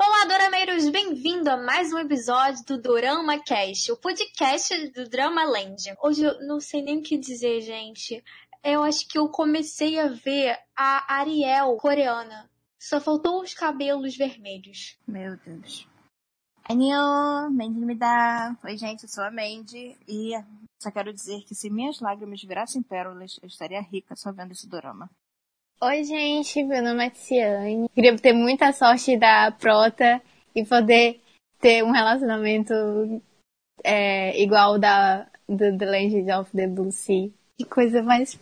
Olá, Dorameiros! Bem-vindo a mais um episódio do Dorama Cast, o podcast do Drama Land. Hoje eu não sei nem o que dizer, gente. Eu acho que eu comecei a ver a Ariel coreana. Só faltou os cabelos vermelhos. Meu Deus. Anil, Mandy Oi, gente, eu sou a Mandy e só quero dizer que se minhas lágrimas virassem pérolas, eu estaria rica só vendo esse dorama. Oi, gente, meu nome é Tiane. Queria ter muita sorte da Prota e poder ter um relacionamento é, igual da do The Legend of the Blue Sea. Que coisa mais.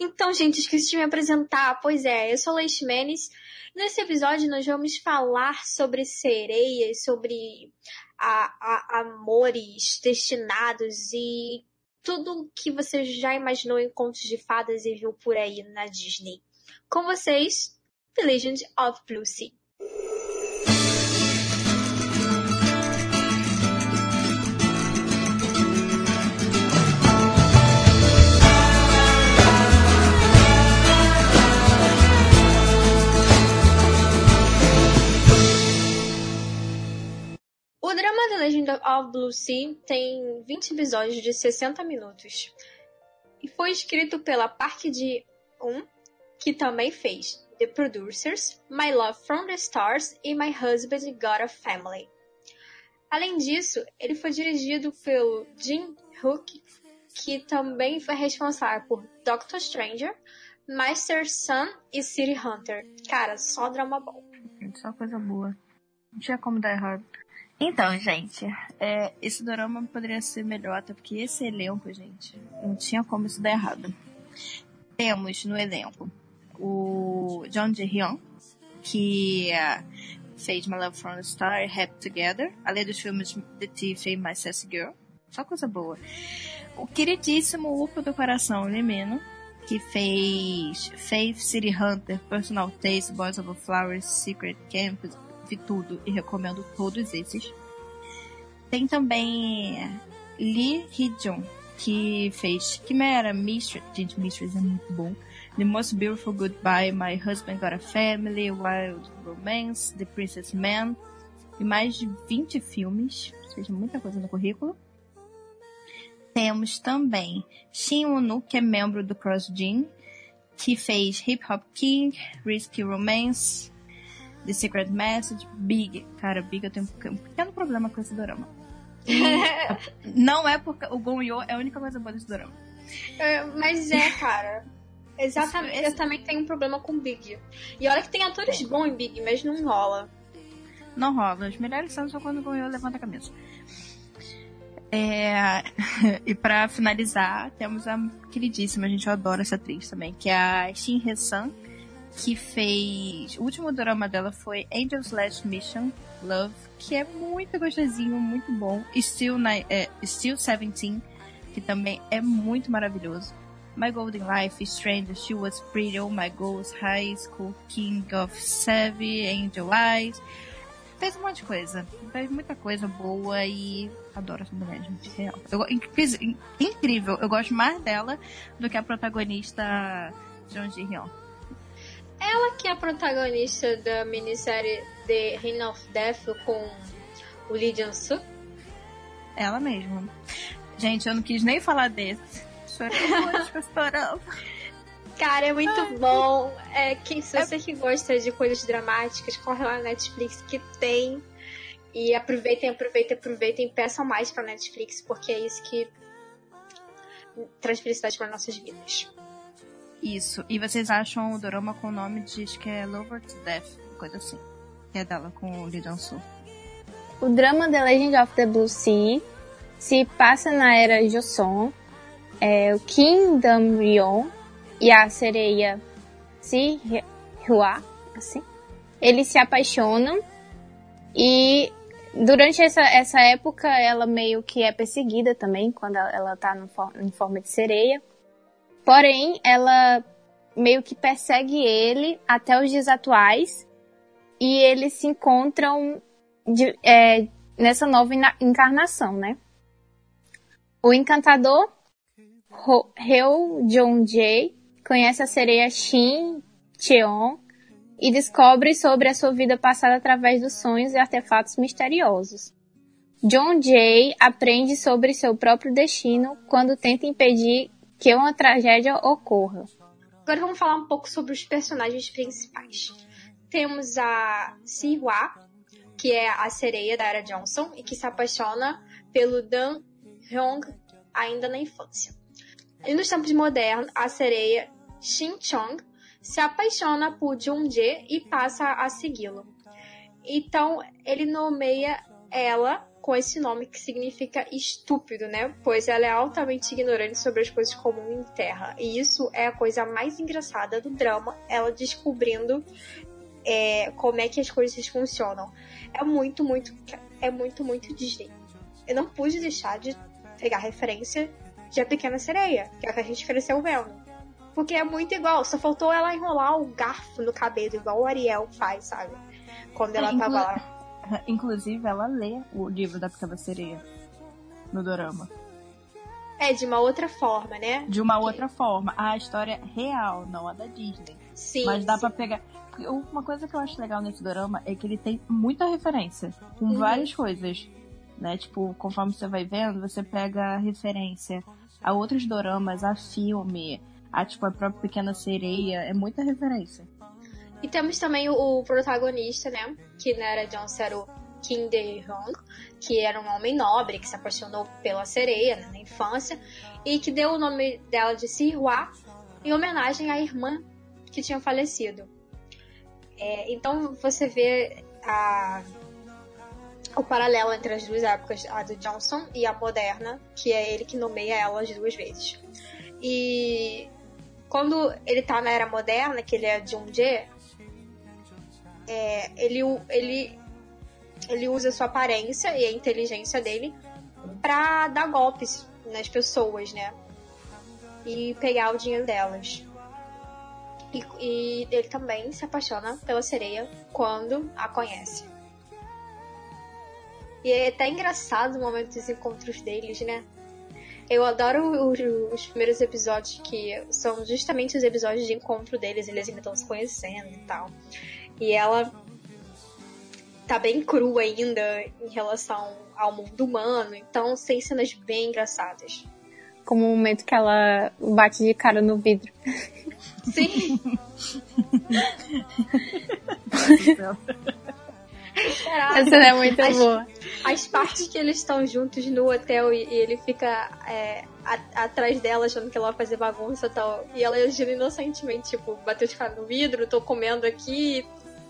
Então, gente, esqueci de me apresentar. Pois é, eu sou Leish Menes. Nesse episódio, nós vamos falar sobre sereias, sobre a, a, amores destinados e tudo que você já imaginou em contos de fadas e viu por aí na Disney. Com vocês, The Legend of Blue O drama The Legend of Blue Sea tem 20 episódios de 60 minutos. E foi escrito pela Park Ji-un, que também fez The Producers, My Love from the Stars e My Husband Got a Family. Além disso, ele foi dirigido pelo Jin Hook, que também foi responsável por Doctor Stranger, Master Sun e City Hunter. Cara, só drama bom. Só coisa boa. Não tinha como dar errado. Então, gente, é, esse dorama poderia ser melhor, até porque esse elenco, gente, não tinha como isso dar errado. Temos no elenco o John Ji-hyun, que uh, fez My Love from the Star e Happy Together, além dos filmes The Thief e My Sassy Girl. Só coisa boa. O queridíssimo Upo do Coração, Lemeno, que fez Faith, City Hunter, Personal Taste, Boys of Flowers, Secret Camp, vi tudo e recomendo todos esses. Tem também Lee Hee-jung, que fez Chimera, Mistress, gente, Mistress é muito bom. The Most Beautiful Goodbye, My Husband Got a Family, Wild Romance, The Princess Man, e mais de 20 filmes, ou seja, muita coisa no currículo. Temos também Shin Woo-nu, que é membro do Cross Gene, que fez Hip Hop King, Risky Romance, The Secret Message, Big. Cara, Big eu tenho um pequeno problema com esse dorama. não é porque o Gon Yo é a única coisa boa desse dorama. É, mas é, cara. Exatamente. Esse... Eu também tenho um problema com Big. E olha que tem atores bons em Big, mas não rola. Não rola. Os melhores são só quando o Gon Yo levanta a cabeça. É... e para finalizar, temos a queridíssima, a gente adora essa atriz também, que é a Shin Hye-sun que fez. O último drama dela foi Angel's Last Mission Love, que é muito gostosinho, muito bom. Still, é, Still 17, que também é muito maravilhoso. My Golden Life, Stranger, She Was Pretty, Oh My Goals, High School, King of Savvy, Angel Eyes. Fez um monte de coisa. Fez muita coisa boa e adoro essa mulher, gente. Real. Eu, incrível. Eu gosto mais dela do que a protagonista Jeon Ji-hyun. Ela que é a protagonista da minissérie The Reign of Death com o Lee Jang-soo? Ela mesma. Gente, eu não quis nem falar desse. Chorei muito estourando. Cara, é muito Ai, bom. É que se é você é... que gosta de coisas dramáticas, corre lá na Netflix que tem. E aproveitem, aproveitem, aproveitem. Peçam mais pra Netflix, porque é isso que traz felicidade para nossas vidas. Isso. E vocês acham o dorama com o nome de acho que é Lover to Death, coisa assim. Que é dela com o Lee Jong-soo. O drama The Legend of the Blue Sea se passa na era Joseon. É o Kim Dam-ryeon e a sereia Si Hwa, assim. Eles se apaixonam e durante essa, essa época ela meio que é perseguida também quando ela, ela tá no, em forma de sereia. Porém, ela meio que persegue ele até os dias atuais e eles se encontram de, é, nessa nova encarnação, né? O encantador Reo Jong-jae conhece a sereia Shin Cheon e descobre sobre a sua vida passada através dos sonhos e artefatos misteriosos. John Jay aprende sobre seu próprio destino quando tenta impedir que uma tragédia ocorra. Agora vamos falar um pouco sobre os personagens principais. Temos a Siwa, que é a sereia da Era Johnson e que se apaixona pelo Dan Hyung ainda na infância. E nos tempos modernos, a sereia Shin Chong se apaixona por Jung Jae e passa a segui-lo. Então, ele nomeia ela com esse nome que significa estúpido, né? Pois ela é altamente ignorante sobre as coisas comuns em terra. E isso é a coisa mais engraçada do drama, ela descobrindo é, como é que as coisas funcionam. É muito, muito, é muito, muito Disney. Eu não pude deixar de pegar referência de A Pequena Sereia, que é a que a gente cresceu vendo. Porque é muito igual, só faltou ela enrolar o garfo no cabelo, igual o Ariel faz, sabe? Quando ela é, tava lá. Inclusive, ela lê o livro da Pequena Sereia no dorama. É, de uma outra forma, né? De uma outra forma. A história real, não a da Disney. Sim. Mas dá sim. pra pegar. Uma coisa que eu acho legal nesse dorama é que ele tem muita referência com Uhum. várias coisas. Né? Tipo, conforme você vai vendo, você pega referência a outros doramas, a filme, a tipo a própria Pequena Sereia. É muita referência. E temos também o, protagonista, né? Que na era Johnson era o Kim De-hong, que era um homem nobre que se apaixonou pela sereia né, na infância e que deu o nome dela de Sihua em homenagem à irmã que tinha falecido. É, então você vê a, o paralelo entre as duas épocas, a do Johnson e a moderna, que é ele que nomeia elas duas vezes. E quando ele tá na era moderna, que ele é Jung-jae, é, ele, ele, ele usa sua aparência e a inteligência dele pra dar golpes nas pessoas, né? E pegar o dinheiro delas. E, e ele também se apaixona pela sereia quando a conhece. E é até engraçado o momento dos encontros deles, né? Eu adoro os, os primeiros episódios que são justamente os episódios de encontro deles, eles ainda estão se conhecendo e tal. E ela tá bem crua ainda em relação ao mundo humano, então tem cenas bem engraçadas. Como o momento que ela bate de cara no vidro. Sim, Essa cena é muito As- boa. as partes que eles estão juntos no hotel e, e ele fica é, a- atrás dela achando que ela vai fazer bagunça e tal. E ela agindo inocentemente, tipo, bateu de cara no vidro, tô comendo aqui.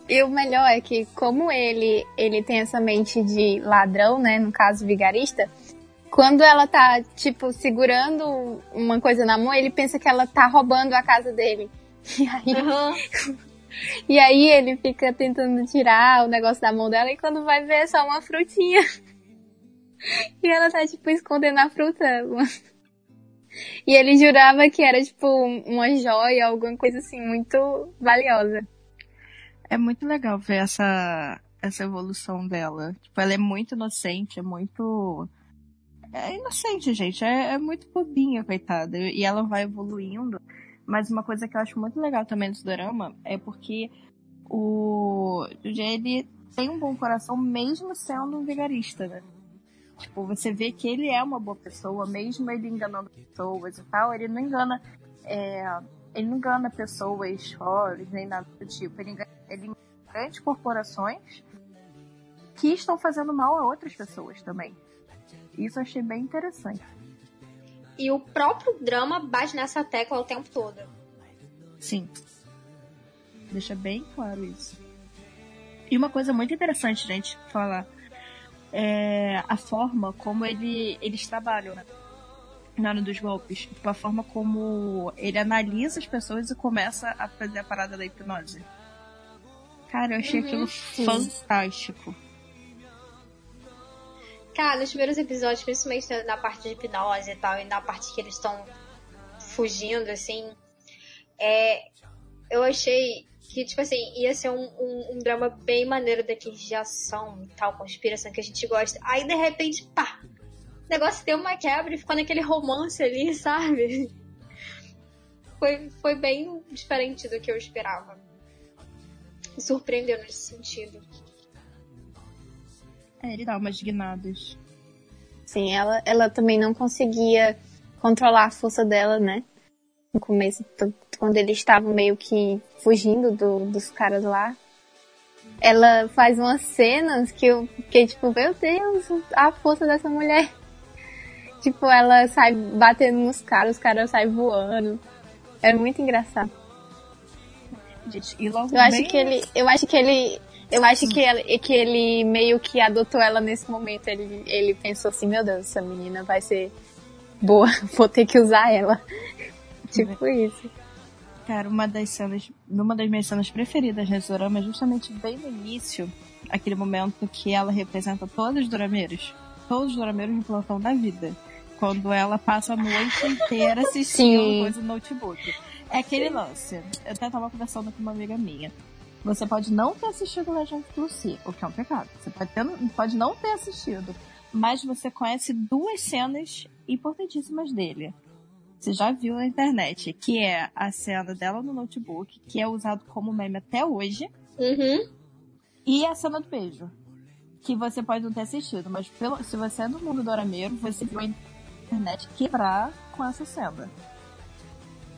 E o melhor é que, como ele, ele tem essa mente de ladrão, né? No caso, vigarista, quando ela tá, tipo, segurando uma coisa na mão, ele pensa que ela tá roubando a casa dele. E aí, Aham. e aí ele fica tentando tirar o negócio da mão dela e quando vai ver é só uma frutinha. E ela tá, tipo, escondendo a fruta. E ele jurava que era, tipo, uma joia, alguma coisa assim, muito valiosa. É muito legal ver essa, essa evolução dela. Tipo, ela é muito inocente, é muito. É inocente, gente. É, é muito bobinha, coitada. E ela vai evoluindo. Mas uma coisa que eu acho muito legal também desse drama é porque o ele tem um bom coração mesmo sendo um vigarista, né? Tipo, você vê que ele é uma boa pessoa, mesmo ele enganando pessoas e tal, ele não engana. é, ele não engana pessoas pobres, nem nada do tipo. Ele engana, ele engana grandes corporações que estão fazendo mal a outras pessoas também. Isso eu achei bem interessante. E o próprio drama bate nessa tecla o tempo todo. Sim. Deixa bem claro isso. E uma coisa muito interessante, gente, falar. É a forma como ele, eles trabalham, né? Na hora dos golpes. Tipo, a forma como ele analisa as pessoas e começa a fazer a parada da hipnose. Cara, eu achei Uhum, aquilo sim. fantástico. Cara, nos primeiros episódios, principalmente na- parte de hipnose e tal, e na parte que eles estão fugindo, assim, é, eu achei que, tipo assim, ia ser um, um, um drama bem maneiro daqueles de ação e tal, conspiração que a gente gosta. Aí, de repente, pá, o negócio deu uma quebra e ficou naquele romance ali, sabe? Foi, foi bem diferente do que eu esperava. Me surpreendeu nesse sentido. É, ele dá umas guinadas. Sim, ela, ela também não conseguia controlar a força dela, né? No começo, quando eles estavam meio que fugindo do, dos caras lá. Ela faz umas cenas que eu fiquei tipo, meu Deus, a força dessa mulher. Tipo, ela sai batendo nos caras, os caras saem voando. É muito engraçado. Gente, e logo Eu acho bem- que ele, eu acho que ele, eu acho que ele, que ele meio que adotou ela nesse momento. Ele, ele pensou assim, meu Deus, essa menina vai ser boa, vou ter que usar ela. tipo isso. Cara, uma das cenas, uma das minhas cenas preferidas nesse dorama é justamente bem no início, aquele momento que ela representa todos os dorameiros, todos os dorameiros de plantão da vida. Quando ela passa a noite inteira assistindo Sim. coisa no notebook. É aquele lance. Eu até tava conversando com uma amiga minha. Você pode não ter assistido Legend of Lucy, o que é um pecado. Você pode, ter- pode não ter assistido, mas você conhece duas cenas importantíssimas dele. Você já viu na internet, que é a cena dela no notebook, que é usado como meme até hoje, Uhum. e a cena do beijo, que você pode não ter assistido, mas pelo, se você é do mundo dorameiro, você viu a internet quebrar com essa cena.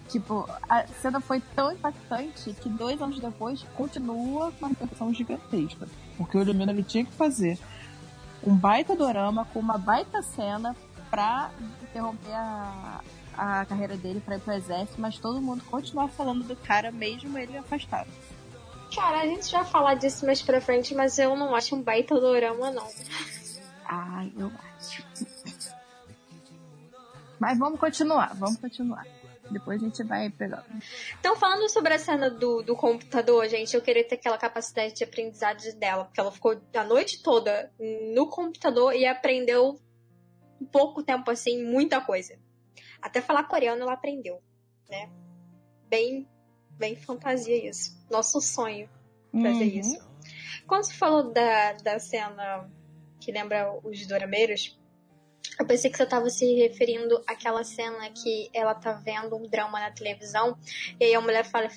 Tipo, a cena foi tão impactante que dois anos depois continua com uma repercussão gigantesca. Porque o Illumina ele tinha que fazer um baita dorama com uma baita cena pra interromper a, a carreira dele pra ir pro exército, mas todo mundo continuar falando do cara mesmo ele afastado. Cara, a gente já vai falar disso mais pra frente, mas eu não acho um baita dorama, não. Ai, eu acho. Mas vamos continuar, vamos continuar. Depois a gente vai pegando. Então, falando sobre a cena do, do computador, gente, eu queria ter aquela capacidade de aprendizado dela, porque ela ficou a noite toda no computador e aprendeu em pouco tempo, assim, muita coisa. Até falar coreano ela aprendeu, né? Bem, bem fantasia isso. Nosso sonho fazer Uhum. isso. Quando você falou da, da cena que lembra os dorameiros, eu pensei que você estava se referindo àquela cena que ela tá vendo um drama na televisão e aí a mulher fala,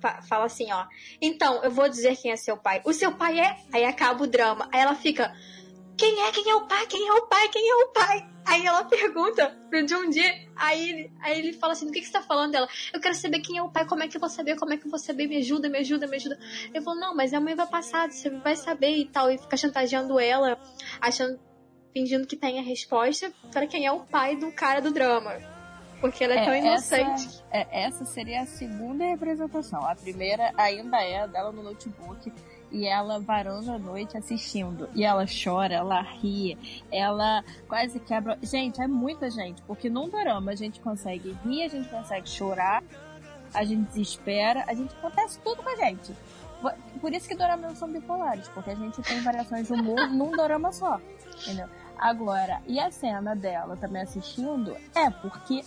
fa- fala assim, ó. Então, eu vou dizer quem é seu pai. O seu pai é? Aí acaba o drama. Aí ela fica, quem é? Quem é o pai? Quem é o pai? Quem é o pai? Aí ela pergunta pro John Dee. Aí, aí ele fala assim, do que, que você tá falando dela? Eu quero saber quem é o pai, como é que eu vou saber, como é que eu vou saber, me ajuda, me ajuda, me ajuda. Eu falo, não, mas a mãe vai passar, você vai saber e tal. E fica chantageando ela, achando, fingindo que tem a resposta para quem é o pai do cara do drama. Porque ela é, tão essa, inocente. é, essa seria a segunda representação. A primeira ainda é a dela no notebook e ela varando a noite assistindo. E ela chora, ela ri, ela quase quebra. Gente, é muita gente, porque num drama a gente consegue rir, a gente consegue chorar, a gente desespera, a gente acontece tudo com a gente. Por isso que doramas são bipolares, porque a gente tem variações de humor num dorama só. Entendeu? Agora, e a cena dela também assistindo é porque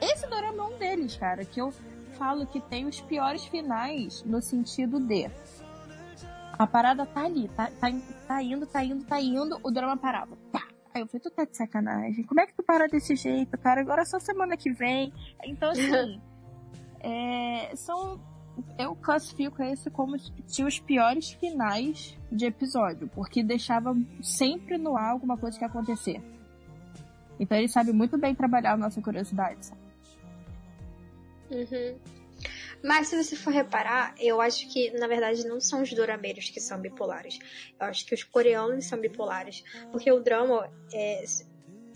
esse dorama é um deles, cara, que eu falo que tem os piores finais no sentido de a parada tá ali, tá, tá, tá indo, tá indo, tá indo, o drama parava. Pá! Aí eu falei, tu tá de sacanagem. Como é que tu para desse jeito, cara? Agora é só semana que vem. Então, assim, é, são. Eu classifico esse como tinha os piores finais de episódio, porque deixava sempre no ar alguma coisa que ia acontecer. Então ele sabe muito bem trabalhar a nossa curiosidade. Uhum. Mas se você for reparar, eu acho que, na verdade, não são os dorameiros que são bipolares. Eu acho que os coreanos são bipolares. Porque o drama, é,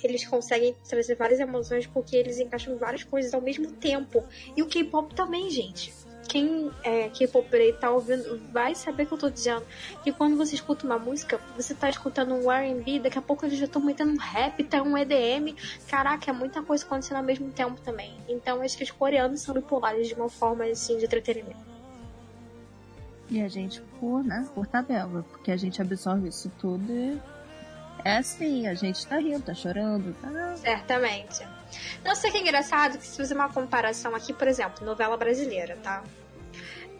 eles conseguem trazer várias emoções porque eles encaixam várias coisas ao mesmo tempo. E o K-pop também, gente. Quem é K-pop tá ouvindo vai saber que eu tô dizendo. Que quando você escuta uma música, você tá escutando um R&B, daqui a pouco eles já estão metendo um rap, tá um EDM. Caraca, é muita coisa acontecendo ao mesmo tempo também. Então acho que os coreanos são bipolares de uma forma assim de entretenimento. E a gente por, né, por tabela, porque a gente absorve isso tudo e é assim, a gente tá rindo, tá chorando, tá. Certamente. Não sei que é engraçado que se fazer uma comparação aqui, por exemplo, novela brasileira, tá?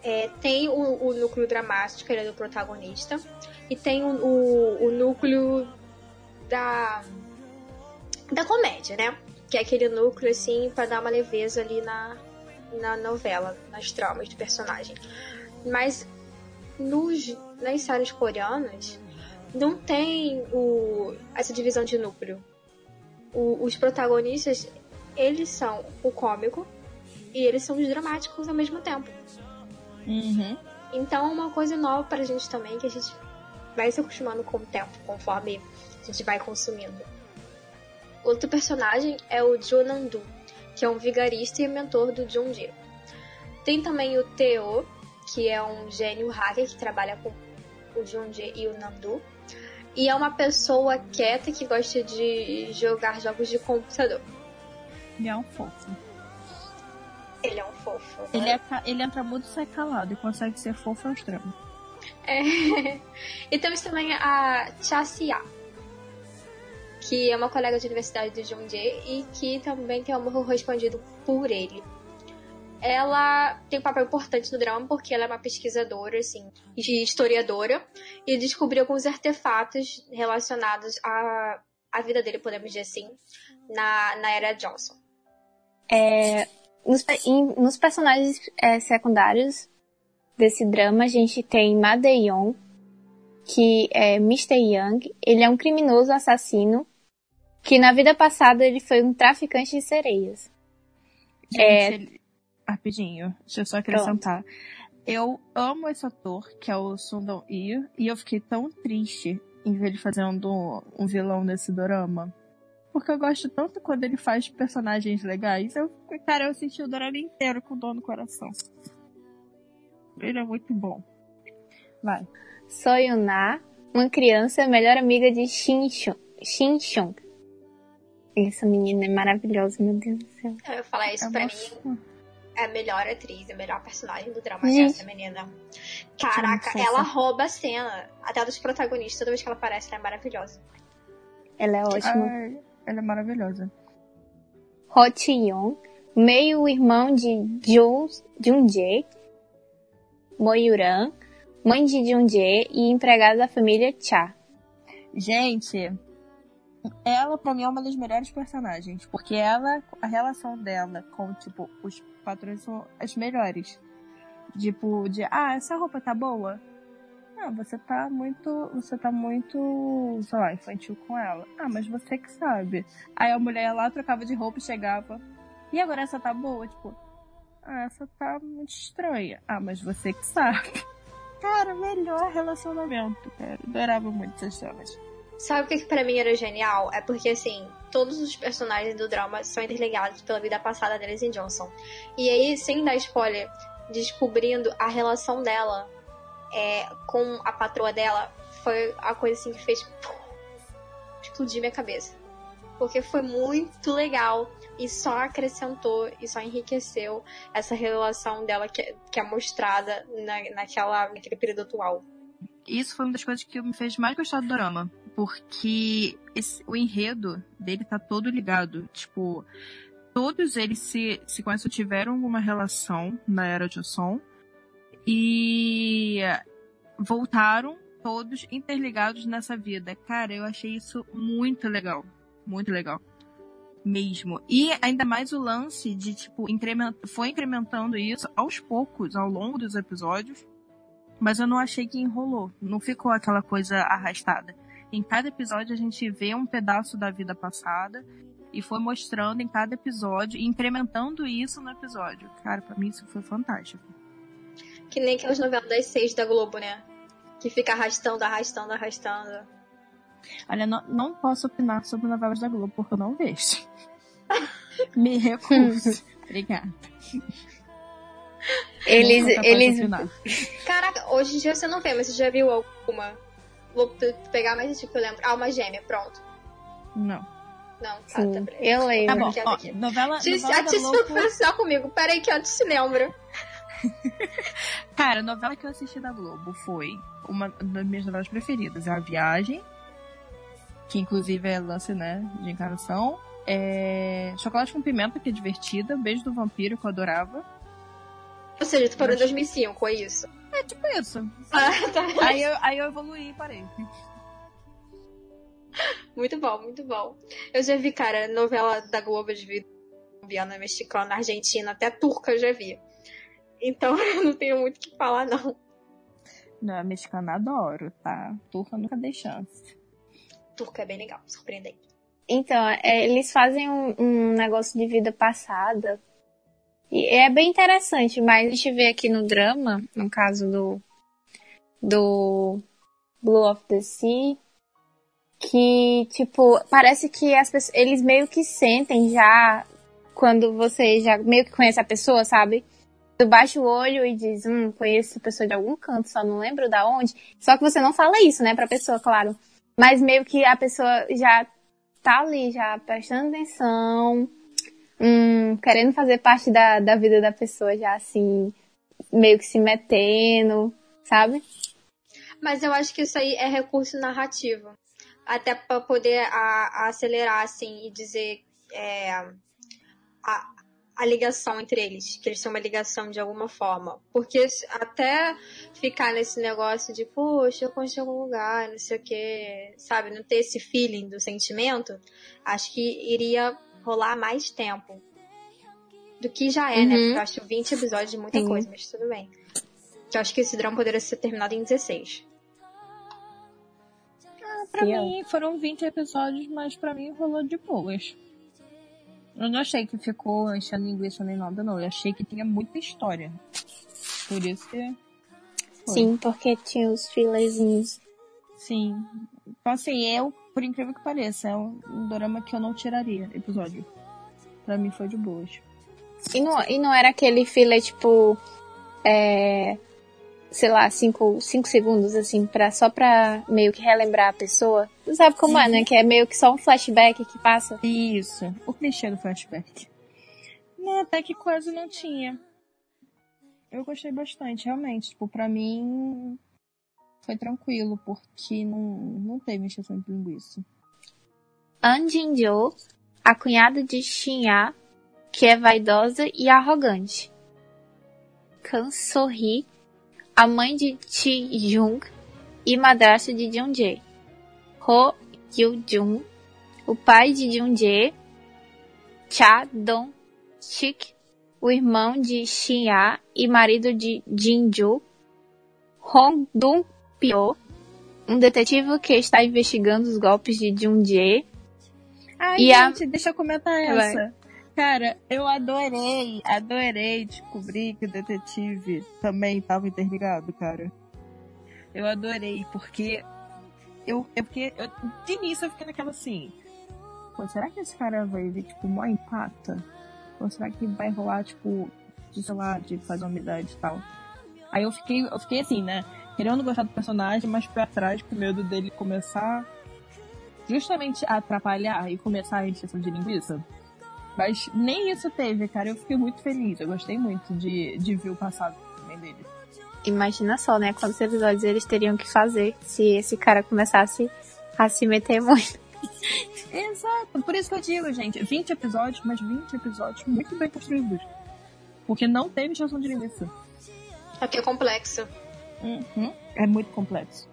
É, tem o, o núcleo dramático, ele é do protagonista, e tem o, o, o núcleo da, da comédia, né? Que é aquele núcleo, assim, pra dar uma leveza ali na, na novela, nas tramas do personagem. Mas nos, nas séries coreanas não tem o, essa divisão de núcleo. O, os protagonistas, eles são o cômico e eles são os dramáticos ao mesmo tempo. Uhum. Então é uma coisa nova pra gente também, que a gente vai se acostumando com o tempo, conforme a gente vai consumindo. Outro personagem é o Junandu, que é um vigarista e mentor do Junji. Tem também o Teo, que é um gênio hacker que trabalha com o Junji e o Nandu. E é uma pessoa quieta que gosta de jogar jogos de computador. Ele é um fofo. Ele é um fofo. né? Ele, é, ele entra mudo e sai calado e consegue ser fofo ao extremo. É. e temos também a Chasia, que é uma colega de universidade do Jungjae e que também tem amor correspondido por ele. Ela tem um papel importante no drama porque ela é uma pesquisadora, assim, e historiadora, e descobriu alguns artefatos relacionados à, à vida dele, podemos dizer assim, na, na era Johnson. Nos, pe- em- nos personagens é, secundários desse drama, a gente tem Madeon, que é Mr. Young. Ele é um criminoso assassino que na vida passada ele foi um traficante de sereias. Gente, É. ele- rapidinho, deixa eu só acrescentar. Eu amo esse ator, que é o Sundong Yu, e eu fiquei tão triste em ver ele fazendo um vilão nesse dorama. Porque eu gosto tanto quando ele faz personagens legais. Eu, cara, eu assisti o dorama inteiro com dor no coração. Ele é muito bom. Vai. Soyuna, uma criança melhor amiga de Shin Shun- Shin. Essa menina é maravilhosa, meu Deus do céu. Eu ia falar isso É pra mim. É a melhor atriz, a melhor personagem do drama Gente. essa menina. Caraca, ela rouba a cena. Até dos protagonistas, toda vez que ela aparece, ela é maravilhosa. Ela é ótima. Ai, ela é maravilhosa. Ho Chi-young, meio-irmão de Jun, Junjae, Moyuran, mãe de Junjae e empregada da família Cha. Gente, ela pra mim é uma das melhores personagens, porque ela, a relação dela com, tipo, os patrões são as melhores. Tipo, de, ah, essa roupa tá boa? Não, você tá muito, você tá muito, sei lá, infantil com ela. Ah, mas você que sabe. Aí a mulher lá, trocava de roupa e chegava. E agora essa tá boa? Tipo, ah, essa tá muito estranha. Ah, mas você que sabe. Cara, melhor relacionamento, cara. Adorava muito essas cenas. Sabe o que, que pra mim era genial? É porque, assim, todos os personagens do drama são interligados pela vida passada deles em Johnson. E aí, sem dar spoiler, descobrindo a relação dela é, com a patroa dela, foi a coisa assim que fez explodir minha cabeça. Porque foi muito legal e só acrescentou e só enriqueceu essa relação dela que, que é mostrada na, naquela, naquele período atual. Isso foi uma das coisas que me fez mais gostar do dorama. Porque esse- o enredo dele tá todo ligado. Tipo, todos eles se, se conhecem, tiveram uma relação na era Joseon. E voltaram todos interligados nessa vida. Cara, eu achei isso muito legal. Muito legal. Mesmo. E ainda mais o lance de, tipo, increment... foi incrementando isso aos poucos, ao longo dos episódios. Mas eu não achei que enrolou. Não ficou aquela coisa arrastada. Em cada episódio a gente vê um pedaço da vida passada e foi mostrando em cada episódio e incrementando isso no episódio. Cara, pra mim isso foi fantástico. Que nem aquelas novelas das seis da Globo, né? Que fica arrastando, arrastando, arrastando. Olha, não, não posso opinar sobre novelas da Globo porque eu não vejo. Me recuso. Obrigada. Eles, eles. Caraca, hoje em dia você não vê, mas você já viu alguma? Vou pe- pegar mais que eu lembro. Alma gêmea, pronto. Não. Não, tá, sim, tá. beleza. eu Tá lembro. bom, Aqui, ó, aqui. novela, Tis- novela A foi oficial comigo. Peraí que eu te lembro. Cara, a novela que eu assisti da Globo foi uma das minhas novelas preferidas. É A Viagem, que inclusive é lance, né, de encarnação. É... Chocolate com Pimenta, que é divertida. Beijo do Vampiro, que eu adorava. Ou seja, tu parou em 2005, é isso? É tipo isso. Ah, tá. Aí eu, aí eu evoluí e parei. Muito bom, muito bom. Eu já vi, cara, novela da Globo de vida colombiana, mexicana, argentina, até turca eu já vi. Então eu não tenho muito o que falar, não. Não, a mexicana adoro, tá? Turca nunca dei chance. Turca é bem legal, surpreendente. Então, é, eles fazem um, um negócio de vida passada. E é bem interessante, mas a gente vê aqui no drama, no caso do, do Blue of the Sea, que, tipo, parece que as pessoas, eles meio que sentem já quando você já meio que conhece a pessoa, sabe? Tu baixa o olho e diz, hum, conheço essa pessoa de algum canto, só não lembro da onde. Só que você não fala isso, né, pra pessoa, claro. Mas meio que a pessoa já tá ali, já prestando atenção, hum, querendo fazer parte da, da vida da pessoa, já assim, meio que se metendo, sabe? Mas eu acho que isso aí é recurso narrativo até para poder a, a acelerar assim e dizer é, a, a ligação entre eles, que eles são uma ligação de alguma forma. Porque até ficar nesse negócio de, poxa, eu conheci algum lugar, não sei o que, sabe, não ter esse feeling do sentimento, acho que iria rolar mais tempo. Do que já é, né? uhum. né? Porque eu acho 20 episódios de muita Sim. coisa, mas tudo bem. Que eu acho que esse drama poderia ser terminado em 16 pra mim foram 20 episódios, mas pra mim rolou de boas. Eu não achei que ficou enchendo linguiça nem nada, não. Eu achei que tinha muita história. Por isso que. Foi. Sim, porque tinha os filezinhos. Sim. Então, assim, eu, por incrível que pareça, é um, um drama que eu não tiraria episódio. Pra mim foi de boas. E não, e não era aquele filler, tipo. É, sei lá, cinco, cinco segundos, assim, pra, só pra meio que relembrar a pessoa. Tu sabe como Sim. é, né? Que é meio que só um flashback que passa. Isso, o clichê do flashback. Não, até que quase não tinha. Eu gostei bastante, realmente. Tipo, pra mim foi tranquilo, porque não, não teve encheção de linguiça. An Jin-jo, a cunhada de Shin-ya, que é vaidosa e arrogante. Kan So-hee, a mãe de Chi Jung e madrasta de Jung-jae. Ho Yu-jung, o pai de Jung-jae. Cha Dong-sik, o irmão de Shin-ya e marido de Jin-ju. Hong Dong-pyo, um detetive que está investigando os golpes de Jung-jae. Ai, e gente, a... deixa eu comentar essa. Vai. Cara, eu adorei, adorei descobrir que o detetive também estava interligado, cara. Eu adorei, porque eu, é porque eu, de início eu fiquei naquela assim, pô, será que esse cara vai ver, tipo, mó empata? Ou será que vai rolar, tipo, de, sei lá, de fazer uma amizade e tal? Aí eu fiquei, eu fiquei assim, né? Querendo gostar do personagem, mas pra trás, com medo dele começar justamente a atrapalhar e começar a encheção de linguiça. Mas nem isso teve, cara. Eu fiquei muito feliz. Eu gostei muito de, de ver o passado também dele. Imagina só, né? Quantos episódios eles teriam que fazer se esse cara começasse a se meter muito. Exato. Por isso que eu digo, gente. 20 episódios, mas 20 episódios muito bem construídos. Porque não teve geração de linguiça. É que é complexo. Uhum. É muito complexo.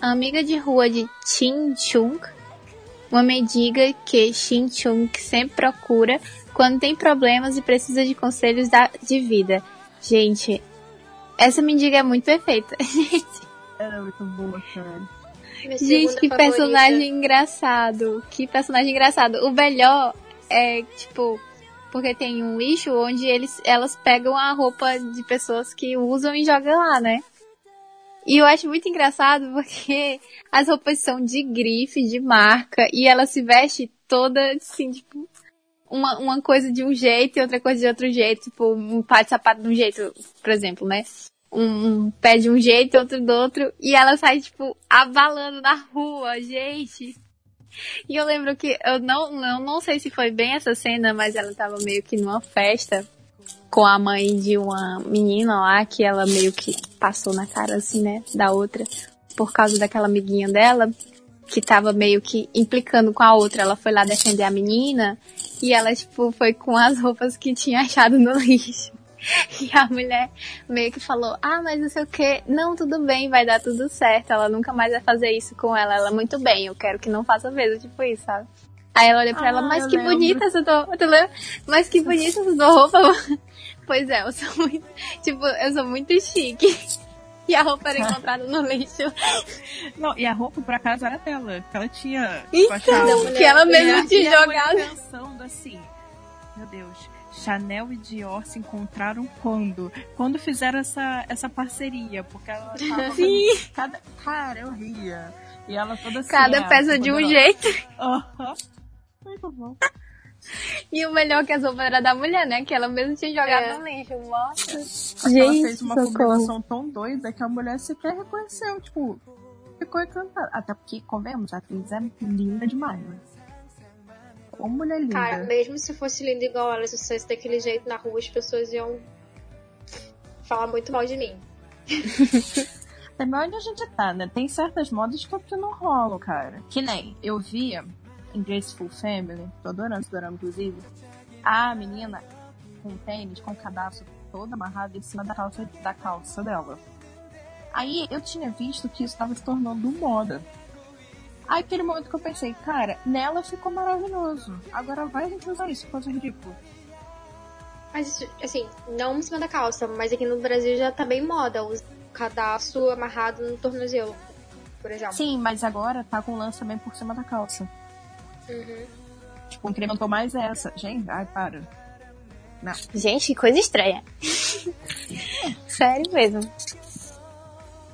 A amiga de rua de Chin Chung uma mendiga que Shin Chung sempre procura quando tem problemas e precisa de conselhos da, de vida. Gente, essa mendiga é muito perfeita. Ela é muito boa, cara. Gente, que favorita. personagem engraçado. Que personagem engraçado. O melhor é, tipo, porque tem um lixo onde eles, elas pegam a roupa de pessoas que usam e jogam lá, né? E eu acho muito engraçado porque as roupas são de grife, de marca, e ela se veste toda assim, tipo, uma, uma coisa de um jeito e outra coisa de outro jeito, tipo, um par de sapato de um jeito, por exemplo, né? Um, um pé de um jeito outro do outro, e ela sai, tipo, abalando na rua, gente. E eu lembro que eu não, eu não sei se foi bem essa cena, mas ela tava meio que numa festa com a mãe de uma menina lá que ela meio que passou na cara assim, né, da outra, por causa daquela amiguinha dela que tava meio que implicando com a outra. Ela foi lá defender a menina e ela tipo foi com as roupas que tinha achado no lixo. E a mulher meio que falou: Ah, mas não sei o que. Não, tudo bem, vai dar tudo certo. Ela nunca mais vai fazer isso com ela. Ela, muito bem, eu quero que não faça mesmo, tipo isso, sabe? Aí ela olha pra ah, ela, mas que lembro. bonita essa tua roupa, Mas que bonita essa tua roupa. Pois é, eu sou muito, tipo, eu sou muito chique. E a roupa era encontrada no lixo. Não, e a roupa, por acaso, era dela. Que ela tinha. Então, que ela mesma tinha ela jogado. pensando assim, meu Deus, Chanel e Dior se encontraram quando? Quando fizeram essa, essa parceria, porque ela tava Sim. cada Cara, eu ria. E ela toda assim. Cada ah, peça de um jeito. Aham. Muito bom. E o melhor é que a roupa era da mulher, né? Que ela mesma tinha jogado É. no lixo. Nossa. Ela Gente, fez uma socorro. combinação tão doida que a mulher sequer reconheceu, tipo, ficou encantada. Até porque, convenhamos, a atriz é linda demais, né? Uma mulher linda. Cara, mesmo se fosse linda igual ela, se fosse daquele jeito na rua, as pessoas iam falar muito mal de mim. Também onde a gente tá, né? Tem certas modas que, que não rolam, cara. Que nem eu via Graceful Family, tô adorando esse dorama, inclusive, a menina com tênis, com o cadastro todo amarrado em cima da calça, da calça dela. Aí eu tinha visto que isso tava se tornando moda. Aí aquele momento que eu pensei, cara, nela ficou maravilhoso. Agora vai a gente usar isso, coisa ridícula. Mas, assim, não em cima da calça, mas aqui no Brasil já tá bem moda o cadastro amarrado no tornozelo, por exemplo. Sim, mas agora tá com o lance também por cima da calça. Uhum. Tipo, incrementou mais essa. Gente, ai, para. Gente, que coisa estranha. Sério mesmo.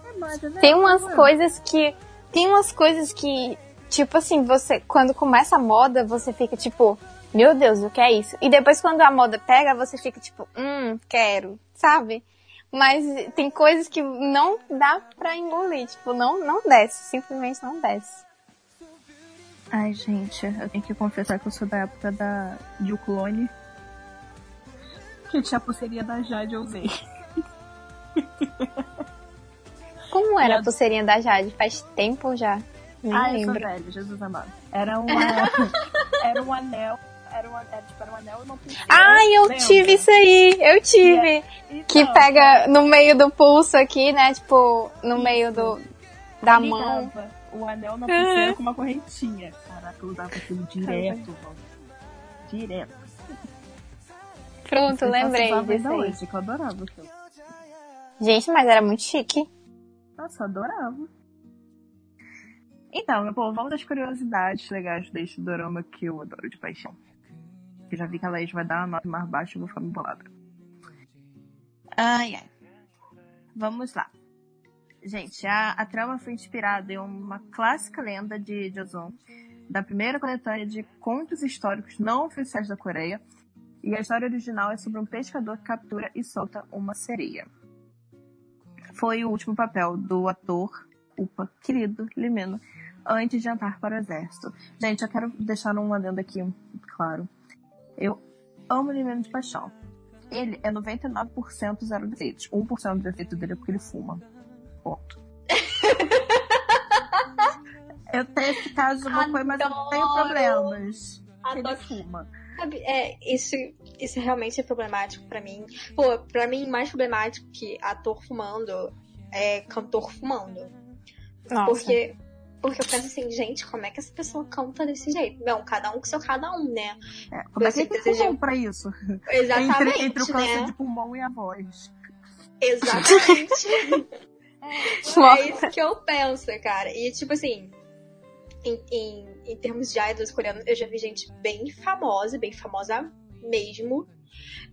É né? Tem umas Ué. coisas que. Tem umas coisas que. Tipo assim, você. Quando começa a moda, você fica tipo. Meu Deus, o que é isso? E depois quando a moda pega, você fica tipo, hum, quero, sabe? Mas tem coisas que não dá pra engolir, tipo, não, não desce, simplesmente não desce. Ai, gente, eu tenho que confessar que eu sou da época da de o clone. Que tinha a pulseirinha da Jade, eu usei. Como era a pulseirinha da Jade? Faz tempo já. Nem Ai, eu sou lembro. velho, Jesus amado. Era um era um anel, era um, era, tipo, era um anel e uma pulseira. Ai, eu lembra? tive isso aí, eu tive. Que Então, pega no meio do pulso aqui, né? Tipo, no Isso. meio do da ligava mão. O anel na pulseira com uma correntinha. Caraca, eu usava aquilo direto, mano. Direto. Pronto, Eu lembrei disso aí. hoje, que eu adorava aquilo. Gente, mas era muito chique. Nossa, eu adorava. Então, meu povo, vamos às curiosidades legais deste dorama que eu adoro de paixão. Eu já vi que a Laís vai dar uma nota mais baixa e eu vou ficar bolada. Ai, ai. Vamos lá. Gente, a, a trama foi inspirada em uma clássica lenda de Joseon, da primeira coletânea de contos históricos não oficiais da Coreia. E a história original é sobre um pescador que captura e solta uma sereia foi o último papel do ator Upa querido Limeno antes de entrar para o exército. Gente, eu quero deixar um adendo aqui, claro. Eu amo Limeno de paixão. Ele é 99% zero defeitos. 1% do defeito dele é porque ele fuma. Ponto. eu tenho esse caso de uma coisa, mas eu não tenho Adoro. problemas. Que ele Adoro. fuma. Sabe, é, isso, isso realmente é problemático pra mim. Pô, pra mim, mais problemático que ator fumando é cantor fumando. Nossa. Porque, porque eu penso assim, gente, como é que essa pessoa canta desse jeito? Não, cada um com seu cada um, né? É, como é que tem deseja- pulmão pra isso? Exatamente, Entre, entre o câncer né? de pulmão e a voz. Exatamente. Nossa. É isso que eu penso, cara. E tipo assim, em, em, em termos de idols coreanos, eu já vi gente bem famosa, bem famosa mesmo,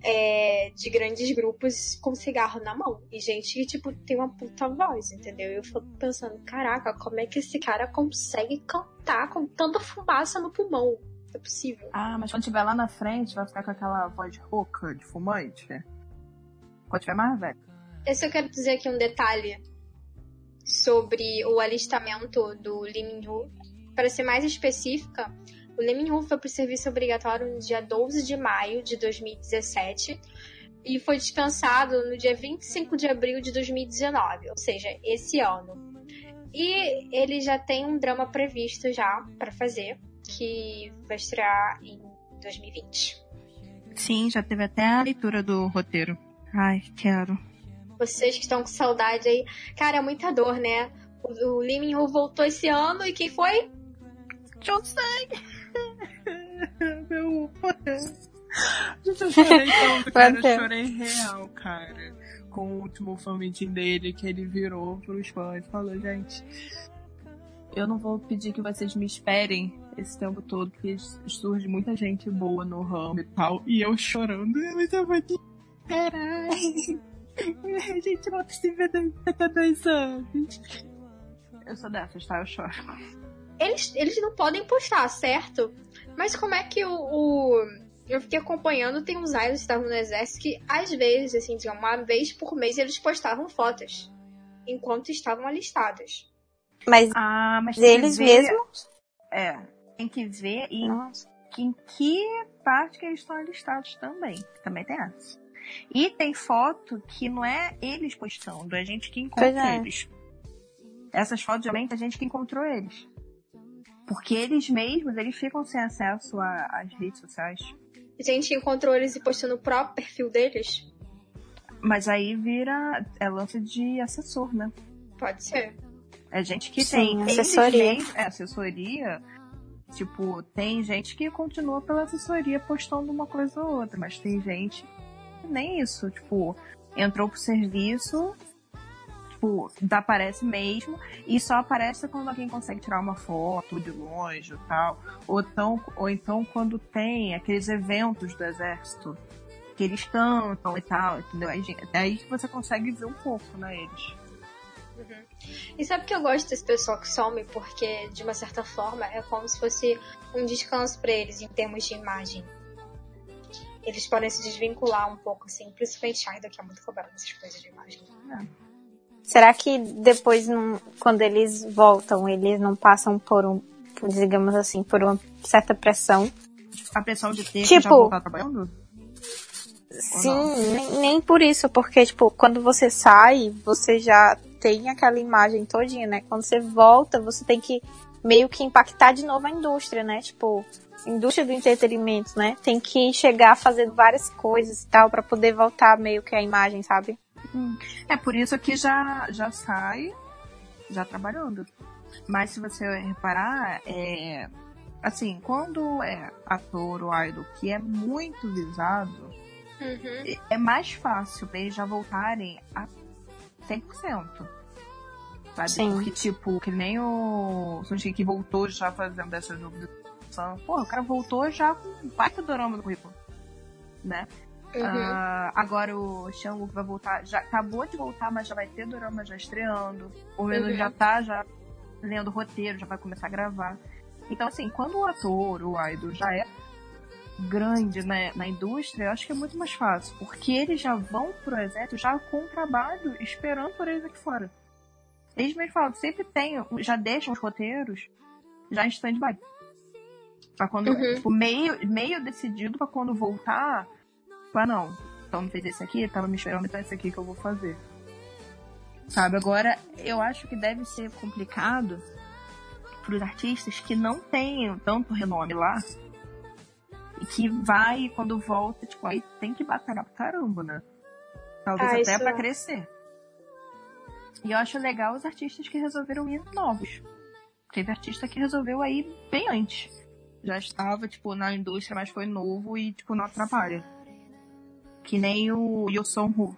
é, de grandes grupos com cigarro na mão. E gente que, tipo, tem uma puta voz, entendeu? E eu fico pensando, caraca, como é que esse cara consegue cantar com tanta fumaça no pulmão? É possível. Ah, mas quando tiver lá na frente, vai ficar com aquela voz rouca de fumante? Quando tiver mais velho. Esse eu quero dizer aqui um detalhe sobre o alistamento do Lee Min-ho. Para ser mais específica, o Lee Min-ho foi para o serviço obrigatório no dia 12 de maio de 2017 e foi dispensado no dia 25 de abril de 2019, ou seja, esse ano. E ele já tem um drama previsto já para fazer, que vai estrear em 2020. Sim, já teve até a leitura do roteiro. Ai, quero. Vocês que estão com saudade aí. Cara, é muita dor, né? O, o Lee voltou esse ano e quem foi? Josei! Meu pai. Gente, eu chorei tanto, cara. Eu chorei real, cara. com o último fan meeting dele, que ele virou pros fãs e falou, gente, eu não vou pedir que vocês me esperem esse tempo todo, porque surge muita gente boa no ramo e tal, e eu chorando, eu tava aqui, caralho, a gente volta se ver daqui a dois anos. Eu sou dessas, tá? Eu choro. Eles, eles não podem postar, certo? Mas como é que o, o eu fiquei acompanhando, tem uns idols que estavam no exército que, às vezes, assim, uma vez por mês, eles postavam fotos. Enquanto estavam alistados. Mas, ah, mas eles mesmos? É. Tem que ver em, em que parte que eles estão alistados também. Também tem essa. E tem foto que não é eles postando, é a gente que encontra é. eles. Essas fotos, geralmente, é a gente que encontrou eles. Porque eles mesmos, eles ficam sem acesso às redes sociais. A gente encontrou eles e postou no próprio perfil deles? Mas aí vira. É lance de assessor, né? Pode ser. É gente que Sim, tem. Assessoria. É, assessoria. Tipo, tem gente que continua pela assessoria postando uma coisa ou outra, mas tem gente nem isso. Tipo, entrou pro serviço, tipo, aparece mesmo, e só aparece quando alguém consegue tirar uma foto de longe e tal. Ou então, ou então quando tem aqueles eventos do exército, que eles cantam e tal, entendeu? Aí que você consegue ver um pouco, né, eles. Uhum. E sabe que eu gosto desse pessoal que some porque, de uma certa forma, é como se fosse um descanso para eles em termos de imagem. Eles podem se desvincular um pouco, assim, principalmente ainda que é muito cobrado essas coisas de imagem. É. Será que depois, quando eles voltam, eles não passam por um, por, digamos assim, por uma certa pressão? A pressão de ter tipo, que já voltar trabalhando? Sim, nem, nem, por isso, porque, tipo, quando você sai, você já tem aquela imagem todinha, né? Quando você volta, você tem que meio que impactar de novo a indústria, né? Tipo, indústria do entretenimento, né? Tem que chegar fazendo várias coisas e tal para poder voltar meio que a imagem, sabe? É por isso que já, já sai já trabalhando. Mas se você reparar, é, assim, quando é ator ou idol que é muito visado, uhum. é mais fácil pra eles já voltarem a 100%. Sabe? Sim. Porque, tipo, que nem o Sunshine que voltou já fazendo essa dúvida. Pô, o cara voltou já com um baita dorama no currículo. Né? Uhum. Uh, agora o Shang vai voltar, já acabou de voltar, mas já vai ter drama já estreando. O Menu uhum. já tá já lendo roteiro, já vai começar a gravar. Então, assim, quando o ator, o idol, já é grande né, na indústria, eu acho que é muito mais fácil. Porque eles já vão pro exército já com o trabalho esperando por eles aqui fora. Eles mesmo falam, sempre tem, já deixam os roteiros já em stand-by. Pra quando, uhum. tipo, meio, meio decidido para quando voltar, ah não, então não fez esse aqui, tava me esperando, então é esse aqui que eu vou fazer. Sabe, agora eu acho que deve ser complicado pros artistas que não tenham tanto renome lá e que vai quando volta, tipo, aí tem que batalhar pra caramba, né? Talvez ah, até isso... pra crescer. E eu acho legal os artistas que resolveram ir novos. Teve artista que resolveu aí bem antes. Já estava, tipo, na indústria, mas foi novo e, tipo, não atrapalha. Que nem o Yoson Hu,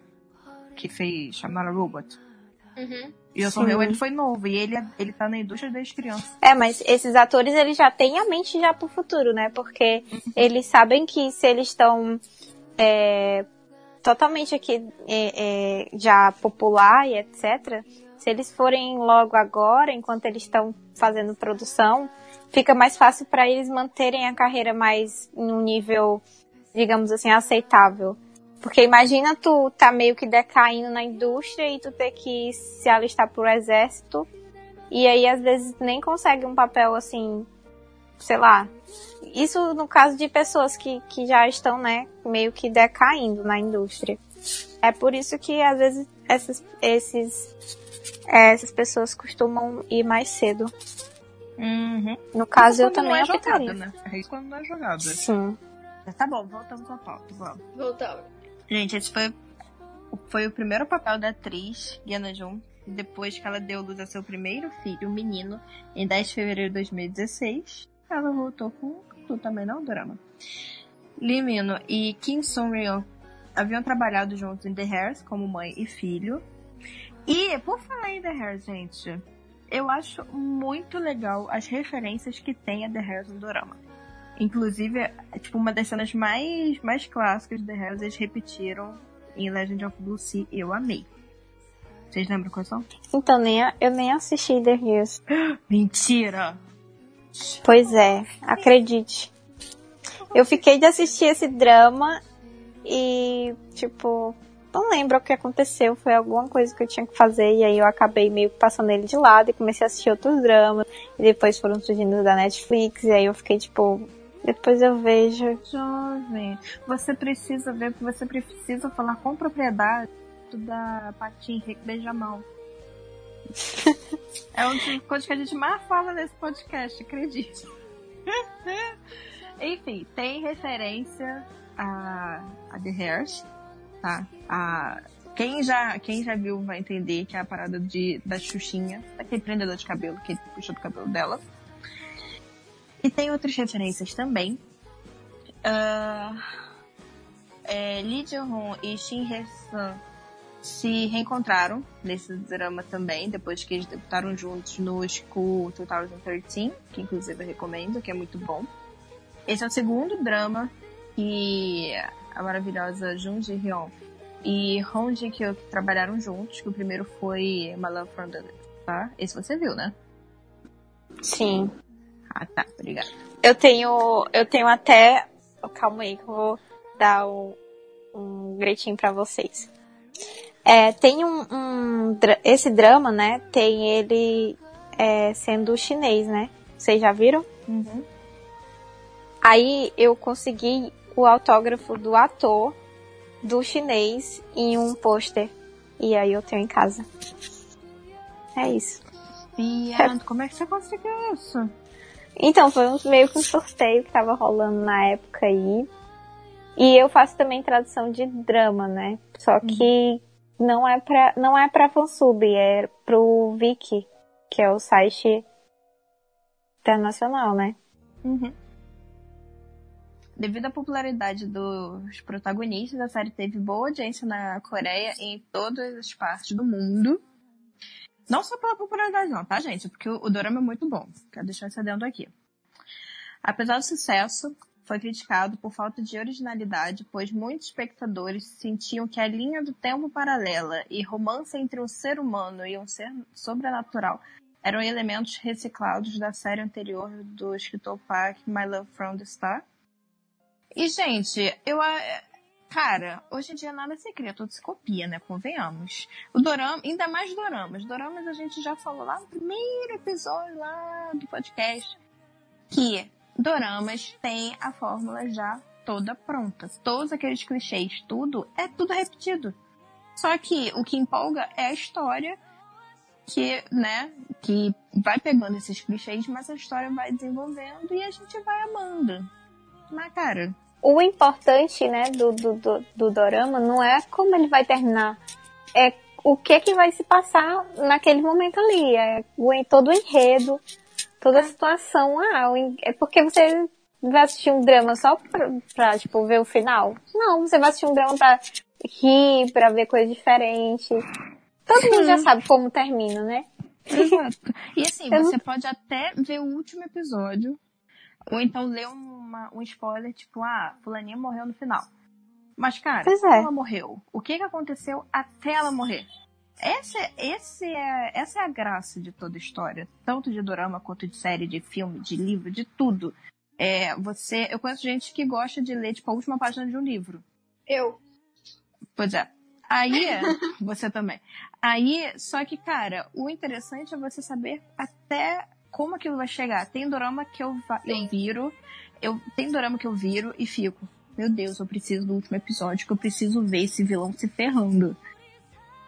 que fez I'm Not a Robot. Uhum. Yoson Hu, ele foi novo e ele, ele tá na indústria desde criança. É, mas esses atores, eles já têm a mente já pro futuro, né? Porque uhum. eles sabem que se eles estão é, totalmente aqui é, é, já popular e etc., se eles forem logo agora, enquanto eles estão fazendo produção, fica mais fácil para eles manterem a carreira mais num nível, digamos assim, aceitável. Porque imagina tu tá meio que decaindo na indústria e tu ter que se alistar pro exército e aí às vezes nem consegue um papel assim, sei lá. Isso no caso de pessoas que, que já estão, né, meio que decaindo na indústria. É por isso que às vezes essas, esses, essas pessoas costumam ir mais cedo. Uhum. No caso, eu também não é jogada, né? É isso quando não é jogada. Sim. Tá bom, voltamos ao pauta, vamos. Voltamos. Gente, esse foi, foi o primeiro papel da atriz, Diana Jun, depois que ela deu luz a seu primeiro filho, o menino, em 10 de fevereiro de 2016. Ela voltou com tu também não, drama. Lee Mino e Kim Sung Ryeon haviam trabalhado juntos em The Hairs como mãe e filho. E, por falar em The Hairs, gente, eu acho muito legal as referências que tem a The Hairs no dorama. Inclusive, é, tipo, uma das cenas mais, mais clássicas de The Hairs, eles repetiram em Legend of Blue Sea. Eu amei. Vocês lembram quais são? Então, nem, eu nem assisti The Hills. Mentira! Pois é, acredite. Eu fiquei de assistir esse drama e, tipo, não lembro o que aconteceu. Foi alguma coisa que eu tinha que fazer e aí eu acabei meio que passando ele de lado e comecei a assistir outros dramas. E depois foram surgindo da Netflix e aí eu fiquei, tipo, depois eu vejo. Jovem, você precisa ver, você precisa falar com propriedade da Henrique Beijamão. é uma das coisas que a gente mais fala nesse podcast, acredite. Enfim, tem referência a, a The Hairs, tá? A, quem, já, quem já viu vai entender que é a parada de, da Xuxinha, daquele prendedor de cabelo que puxou do cabelo dela. E tem outras referências também. Uh, é, Lee Ji-hoon e Shin Hye-sun se reencontraram nesse drama também, depois que eles debutaram juntos no School 2013, que inclusive eu recomendo, que é muito bom. Esse é o segundo drama que a maravilhosa Jun Ji-hyun e Hong Ji-kyo trabalharam juntos, que o primeiro foi My Love from the tá? Esse você viu, né? Sim. Ah, tá, obrigada. Eu tenho, eu tenho até, calma aí que eu vou dar um, um gritinho para vocês. É, tem um, um, Esse drama, né? Tem ele é, sendo chinês, né? Vocês já viram? Uhum. Aí eu consegui o autógrafo do ator do chinês em um pôster. E aí eu tenho em casa. É isso. Viado, como é que você conseguiu isso? Então, foi um, meio que um sorteio que tava rolando na época aí. E eu faço também tradução de drama, né? Só uhum. que não é pra, não é pra fansub, é pro Viki, que é o site internacional, né? Uhum. Devido à popularidade dos protagonistas, a série teve boa audiência na Coreia e em todas as partes do mundo. Não só pela popularidade não, tá, gente? Porque o, o dorama é muito bom. Quero deixar esse adendo aqui. Apesar do sucesso, foi criticado por falta de originalidade, pois muitos espectadores sentiam que a linha do tempo paralela e romance entre um ser humano e um ser sobrenatural eram elementos reciclados da série anterior do escritor Park, My Love from the Star. E, gente, eu. Cara, hoje em dia nada se cria, tudo se copia, né? Convenhamos. O dorama, ainda mais doramas. Doramas a gente já falou lá no primeiro episódio lá do podcast. Que doramas têm a fórmula já toda pronta. Todos aqueles clichês, tudo, é tudo repetido. Só que o que empolga é a história que, né, que vai pegando esses clichês, mas a história vai desenvolvendo e a gente vai amando. Na cara. O importante, né, do, do, do, do dorama não é como ele vai terminar, é o que que vai se passar naquele momento ali, é todo o enredo, toda a situação. Ah, é porque você vai assistir um drama só pra, pra, tipo, ver o final? Não, você vai assistir um drama pra rir, pra ver coisa diferente. Todo mundo já sabe como termina, né? Exato. E assim, você não... pode até ver o último episódio, ou então ler uma, um spoiler, tipo, ah, fulaninha morreu no final. Mas, cara, pois como é. ela morreu? O que, que aconteceu até ela morrer? Essa, esse é, essa é a graça de toda história, tanto de drama quanto de série, de filme, de livro, de tudo. É, você, eu conheço gente que gosta de ler tipo a última página de um livro. Eu. Pois é. Aí, você também. Aí, só que, cara, o interessante é você saber até como aquilo vai chegar. Tem drama que eu, eu viro, eu tem drama que eu viro e fico, meu Deus, eu preciso do último episódio, que eu preciso ver esse vilão se ferrando.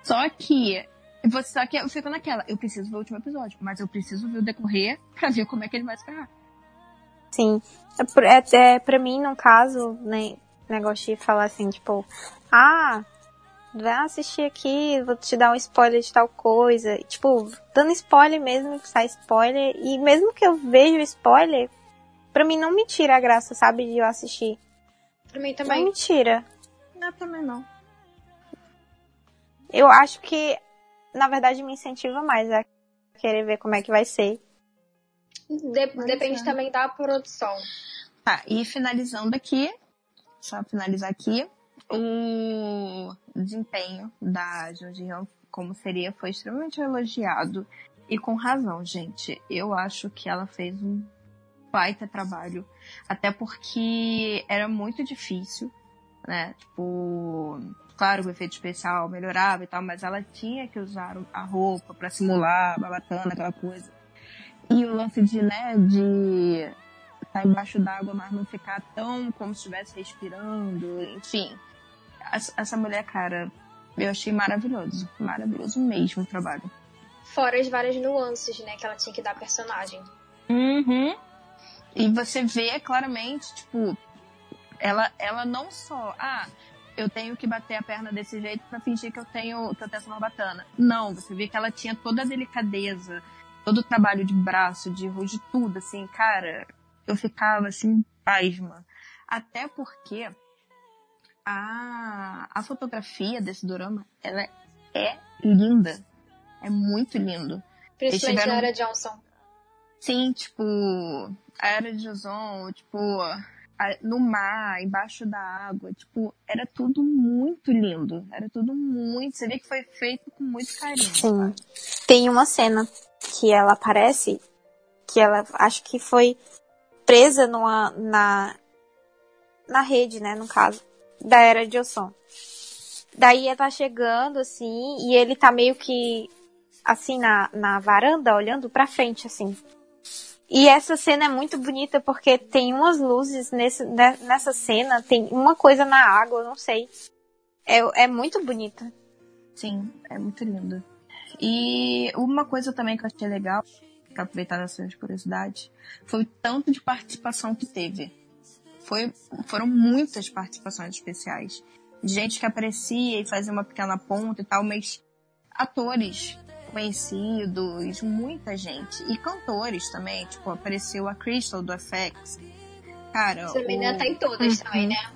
Só que você só que eu fico naquela, eu preciso ver o último episódio, mas eu preciso ver o decorrer pra ver como é que ele vai se ferrar. Sim. É, é, é, pra mim, no caso, né, negócio de falar assim, tipo, ah, vai assistir aqui, vou te dar um spoiler de tal coisa. Tipo, dando spoiler mesmo, que sai spoiler. E mesmo que eu veja o spoiler, pra mim não me tira a graça, sabe, de eu assistir. Pra mim também. Não me tira. É, também não. Eu acho que, na verdade, me incentiva mais a querer ver como é que vai ser. De- Mas depende é. também da produção. Tá, e finalizando aqui, só finalizar aqui, o desempenho da Jung como seria foi extremamente elogiado e com razão, gente. Eu acho que ela fez um baita trabalho, até porque era muito difícil, né? Tipo, claro, o efeito especial melhorava e tal, mas ela tinha que usar a roupa pra simular a babatana, aquela coisa. E o lance de, né, de estar embaixo d'água, mas não ficar tão como se estivesse respirando, enfim. Essa mulher, cara, eu achei maravilhoso. Maravilhoso mesmo o trabalho. Fora as várias nuances, né, que ela tinha que dar à personagem. Uhum. E você vê claramente, tipo, ela, ela não só, ah, eu tenho que bater a perna desse jeito pra fingir que eu tenho, que eu tenho essa barbatana. Não, você vê que ela tinha toda a delicadeza, todo o trabalho de braço, de rosto, de tudo, assim, cara, eu ficava assim, pasma. Até porque a, a fotografia desse dorama, ela é linda. É muito lindo. Principalmente tiveram- a Era Johnson. Sim, tipo, a era de ozon, tipo, a- no mar, embaixo da água, tipo, era tudo muito lindo. Era tudo muito. Você vê que foi feito com muito carinho. Sim. sabe? Tem uma cena que ela aparece, que ela acho que foi presa numa, na, na rede, né, no caso, da era de Osson. Daí ela tá chegando, assim, e ele tá meio que, assim, na, na varanda, olhando pra frente, assim. E essa cena é muito bonita porque tem umas luzes nesse, ne- nessa cena, tem uma coisa na água, não sei. É, é muito bonita. Sim, é muito lindo. E uma coisa também que eu achei legal, pra aproveitar essa curiosidade, foi o tanto de participação que teve. Foi, foram muitas participações especiais. Gente que aparecia e fazia uma pequena ponta e tal, mas atores conhecidos, muita gente. E cantores também, tipo, apareceu a Crystal do FX. Cara, Essa menina o- tá em todas Uhum. também, né?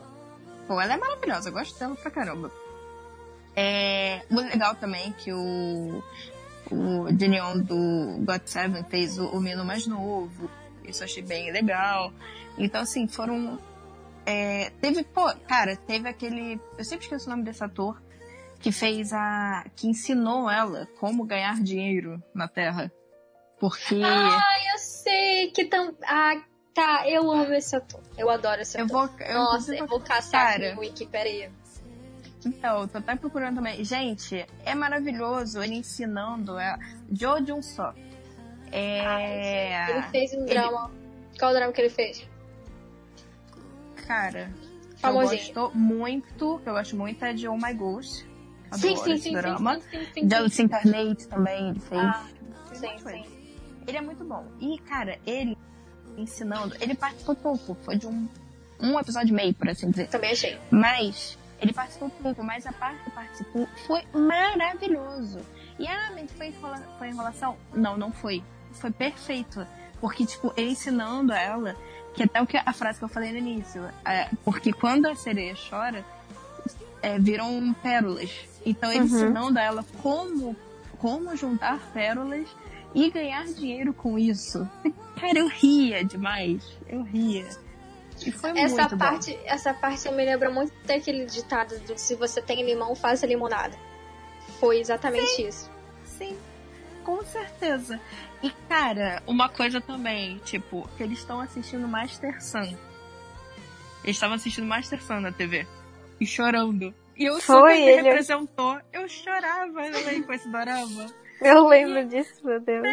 Pô, ela é maravilhosa, eu gosto dela pra caramba. É muito legal também que o, o Dinion do God Seven fez o, o menino mais novo. Isso eu achei bem legal. Então, assim, foram. é, teve, pô, cara, teve aquele. Eu sempre esqueço o nome desse ator que fez a. que ensinou ela como ganhar dinheiro na Terra. Porque. Ah, eu sei que tam... Ah, tá. Eu amo esse ator. Eu adoro esse eu ator. vou. Eu, Nossa, eu vou caçar cara. aqui no Wiki, peraí. Então, eu tô até procurando também. Gente, é maravilhoso ele ensinando a Jo Jun Soo. É. Ele fez um ele- drama. Qual drama que ele fez? Cara, eu Famosinho. gosto muito, que eu gosto muito é de Oh My Ghost. Sim, sim, sim, drama. sim, sim, sim. Jealous Incarnate também ele fez. Ah, sim, sim. Ele é muito bom. E, cara, ele ensinando, ele participou pouco, foi de um, um episódio e meio, por assim dizer. Também achei. Mas ele participou pouco, mas a parte que participou foi maravilhoso. E ah, mas foi, enrola, foi enrolação? Não, não foi. Foi perfeito. Porque, tipo, ele ensinando ela, que até o que a frase que eu falei no início, é, porque quando a sereia chora, é, viram pérolas. Então ele Uhum. ensinando a ela como, como juntar pérolas e ganhar dinheiro com isso. Cara, eu ria demais. Eu ria. E foi Essa muito bom. parte, essa parte me lembra muito daquele ditado do se você tem limão, faça limonada. Foi exatamente isso. Sim, com certeza. E, cara, uma coisa também, tipo, que eles estão assistindo Master Sun. Eles estavam assistindo Master Sun na TV. E chorando. E eu Foi, super me ele- representou. Eu chorava também com esse dorama. Eu lembro disso, meu Deus.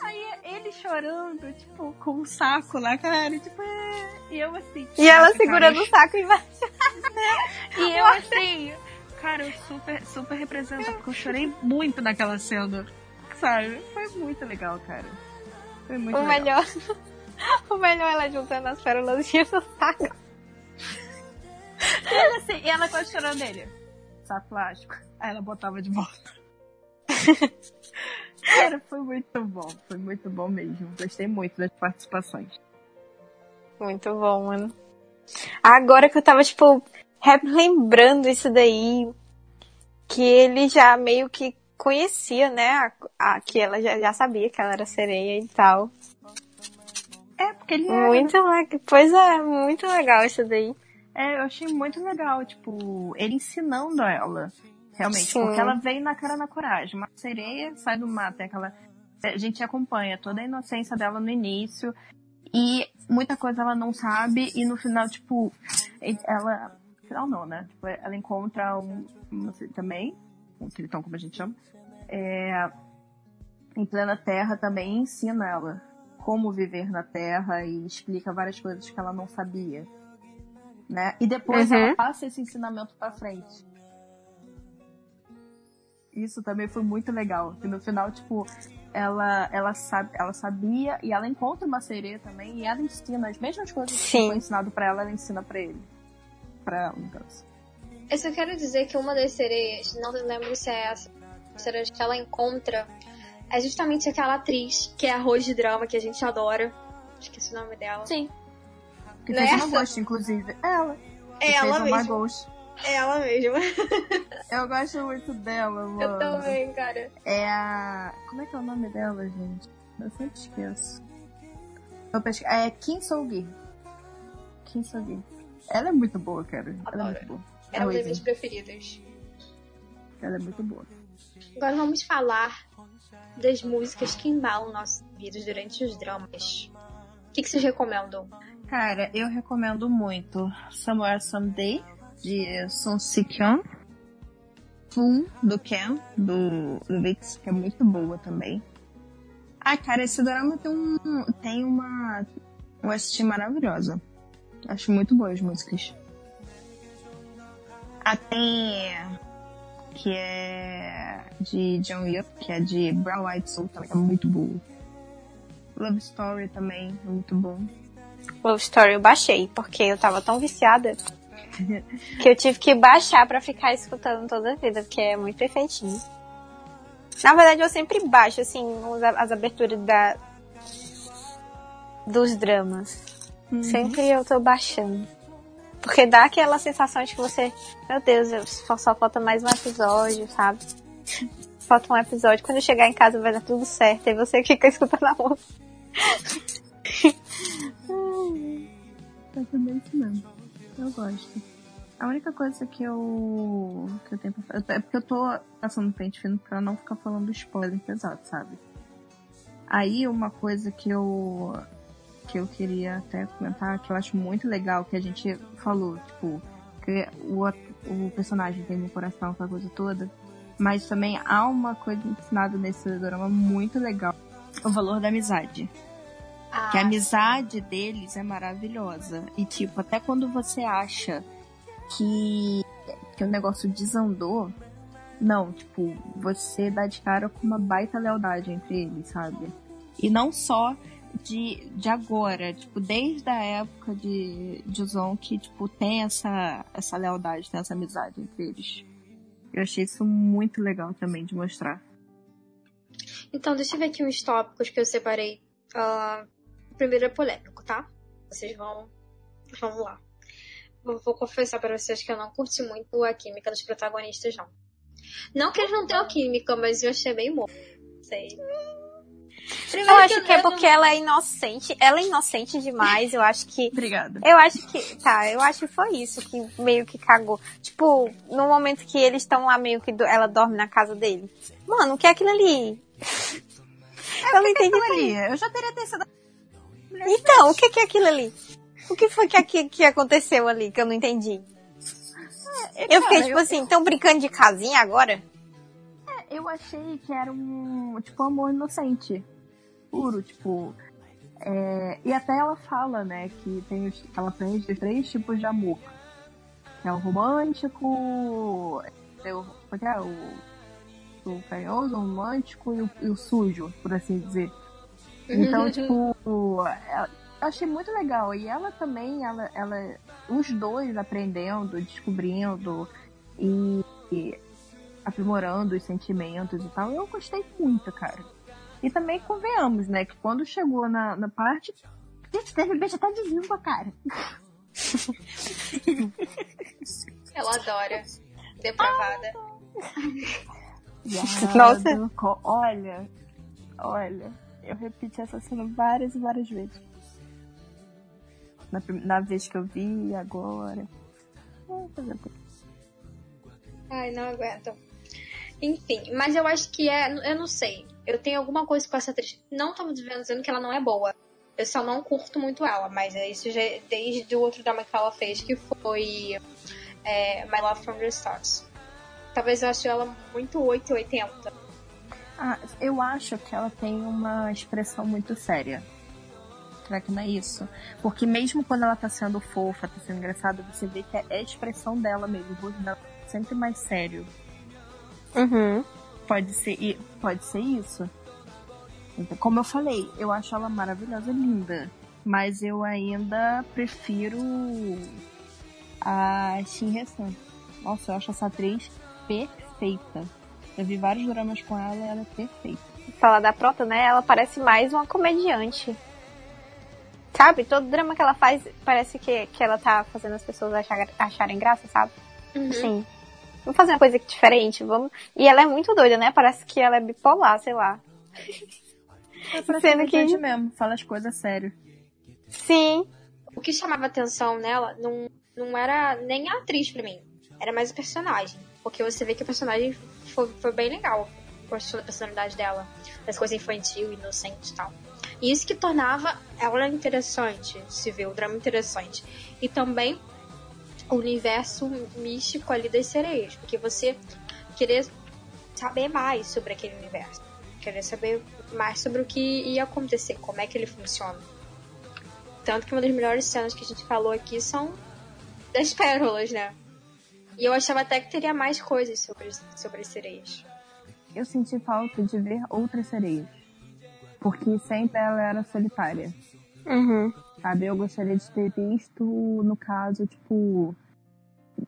Aí ele chorando, tipo, com um saco lá, cara, tipo, é... e eu assim. E ela segurando cara, o saco embaixo. E eu assim, cara, eu super, super represento, porque eu chorei muito naquela cena. Sabe? Foi muito legal, cara. Foi muito O legal. melhor. O melhor é ela juntando as pérolas e o saco. E ela, assim, e ela quase chorando dele. Saco plástico. Aí ela botava de volta. Cara, foi muito bom. Foi muito bom mesmo. Gostei muito das participações. Muito bom, mano. Agora que eu tava, tipo, lembrando isso daí, que ele já meio que conhecia, né? A, a, que ela já, já sabia que ela era sereia e tal. É, porque ele era... Muito legal. Pois é, muito legal isso daí. É, eu achei muito legal, tipo, ele ensinando ela. Realmente, Sim. porque ela veio na cara na coragem. Uma sereia sai do mato, é aquela. A gente acompanha toda a inocência dela no início. E muita coisa ela não sabe. E no final, tipo, ela. No final não, né? Tipo, ela encontra um. uma- também, um tritão, como a gente chama. É, em plena terra também ensina ela como viver na terra e explica várias coisas que ela não sabia. Né? E depois Uhum. ela passa esse ensinamento pra frente. Isso também foi muito legal. Que no final, tipo, ela, ela, sabe, ela sabia e ela encontra uma sereia também e ela ensina as mesmas coisas que Sim. foi ensinado pra ela, ela ensina pra ele. Pra ela, no caso. Eu só quero dizer que uma das sereias, não lembro se é essa, sereia que ela encontra, é justamente aquela atriz que é a Rose de Drama, que a gente adora. Esqueci o nome dela. Sim. Que Não é fez uma Ghost, inclusive. Ela. É que ela mesma. É ela mesma. Eu gosto muito dela, mano. Eu também, cara. É a. Como é que é o nome dela, gente? Eu sempre esqueço. Eu pesqui... É Kim Soo-gi. Kim Soo-gi. Ela é muito boa, cara. Ela é Adoro. muito boa. Era uma das minhas preferidas. Ela é muito boa. Agora vamos falar das músicas que embalam nossos vidas durante os dramas. O que, que vocês recomendam? Cara, eu recomendo muito Somewhere Someday, de Son Si-kyun. Fun, do Ken, do, do Vix, que é muito boa também. Ah, cara, esse drama tem, um, tem uma OST maravilhosa. Acho muito boas as músicas. Ah, tem... Que é de John Yup, que é de Brown White Soul, também é muito boa. Love Story também é muito bom. Love Story eu baixei, porque eu tava tão viciada que eu tive que baixar pra ficar escutando toda a vida, porque é muito perfeitinho. Na verdade, eu sempre baixo, assim, as aberturas da, dos dramas. Sempre eu tô baixando. Porque dá aquela sensação de que você, meu Deus, eu- só, falta mais um episódio, sabe? Falta um episódio. Quando eu chegar em casa vai dar tudo certo. Aí você fica escutando a música. Tá tudo isso mesmo. Eu gosto. A única coisa que eu. que eu tenho pra falar. É porque eu tô passando pente fino pra não ficar falando spoiler pesado, sabe? Aí uma coisa que eu. Que eu queria até comentar, que eu acho muito legal, que a gente falou, tipo, que o, o personagem tem no coração, aquela coisa toda. Mas também há uma coisa ensinada nesse drama muito legal. O valor da amizade. Ah, Que a amizade deles é maravilhosa. E, tipo, até quando você acha que, que o negócio desandou, não, tipo, você dá de cara com uma baita lealdade entre eles, sabe? E não só de, de agora, tipo, desde a época de, de Zon que, tipo, tem essa, essa lealdade, tem essa amizade entre eles. Eu achei isso muito legal também de mostrar. Então, deixa eu ver aqui uns tópicos que eu separei. Ah, o primeiro é polêmico, tá? Vocês vão. Vamos lá. Vou, confessar pra vocês que eu não curti muito a química dos protagonistas, não. Não que eles não tenham química, mas eu achei meio morto. Sei. Primeiro Eu acho que é eu não- porque ela é inocente. Ela é inocente demais. Eu acho que Obrigada. Eu acho que. Tá, eu acho que foi isso que meio que cagou. Tipo, no momento que eles estão lá, meio que do- ela dorme na casa dele. Mano, o que é aquilo ali? eu não entendi. Ali, eu já teria descido. Então, o que que é aquilo ali? O que foi que, aqui, que aconteceu ali que eu não entendi? Eu fiquei tipo assim, tão brincando de casinha agora? eu achei que era um, tipo, amor inocente. Puro, tipo. é, e até ela fala, né, que tem os, que ela aprende três tipos de amor. Que é o romântico, é o, é que é? o, o carinhoso, o romântico e o, e o sujo, por assim dizer. Então, tipo, ela- eu achei muito legal. E ela também, ela, ela, os dois aprendendo, descobrindo e, e aprimorando os sentimentos e tal. Eu gostei muito, cara. E também convenhamos, né, que quando chegou na, na parte. Gente, teve beijo até de língua, cara. Ela adora. Depravada. Nossa. Olha, olha, eu repeti essa cena várias e várias vezes. Na, na vez que eu vi, agora. Ai, não aguento. Enfim, mas eu acho que é. Eu não sei. Eu tenho alguma coisa com essa atriz. Não estamos dizendo que ela não é boa. Eu só não curto muito ela, mas é isso já desde o outro drama que ela fez, que foi é, My Love from the Stars. Talvez eu ache ela muito 880. Ah, eu acho que ela tem uma expressão muito séria. Será que não é isso? Porque mesmo quando ela tá sendo fofa, tá sendo engraçada, você vê que é a expressão dela mesmo. O rosto dela é sempre mais sério. Uhum. Pode ser, pode ser isso. Então, como eu falei, eu acho ela maravilhosa, linda. Mas eu ainda prefiro a Shin Hye-sun. Nossa, eu acho essa atriz perfeita. Eu vi vários dramas com ela e ela é perfeita. Falar da Prota, né? Ela parece mais uma comediante. Sabe? Todo drama que ela faz parece que, que ela tá fazendo as pessoas achar, acharem graça, sabe? Uhum. Sim. Vamos fazer uma coisa diferente, vamos. E ela é muito doida, né? Parece que ela é bipolar, sei lá. É Sendo que- mesmo, fala as coisas sério. Sim. O que chamava atenção nela não, não era nem a atriz pra mim. Era mais o personagem. Porque você vê que o personagem foi, foi bem legal. Da personalidade dela. Das coisas infantil, inocente e tal. E isso que tornava ela interessante, se vê o drama interessante. E também o universo místico ali das sereias. Porque você querer saber mais sobre aquele universo. Querer saber mais sobre o que ia acontecer, como é que ele funciona. Tanto que uma das melhores cenas que a gente falou aqui são das pérolas, né? E eu achava até que teria mais coisas sobre, sobre as sereias. Eu senti falta de ver outras sereias. Porque sempre ela era solitária. Uhum. Sabe? Eu gostaria de ter visto, no caso, tipo.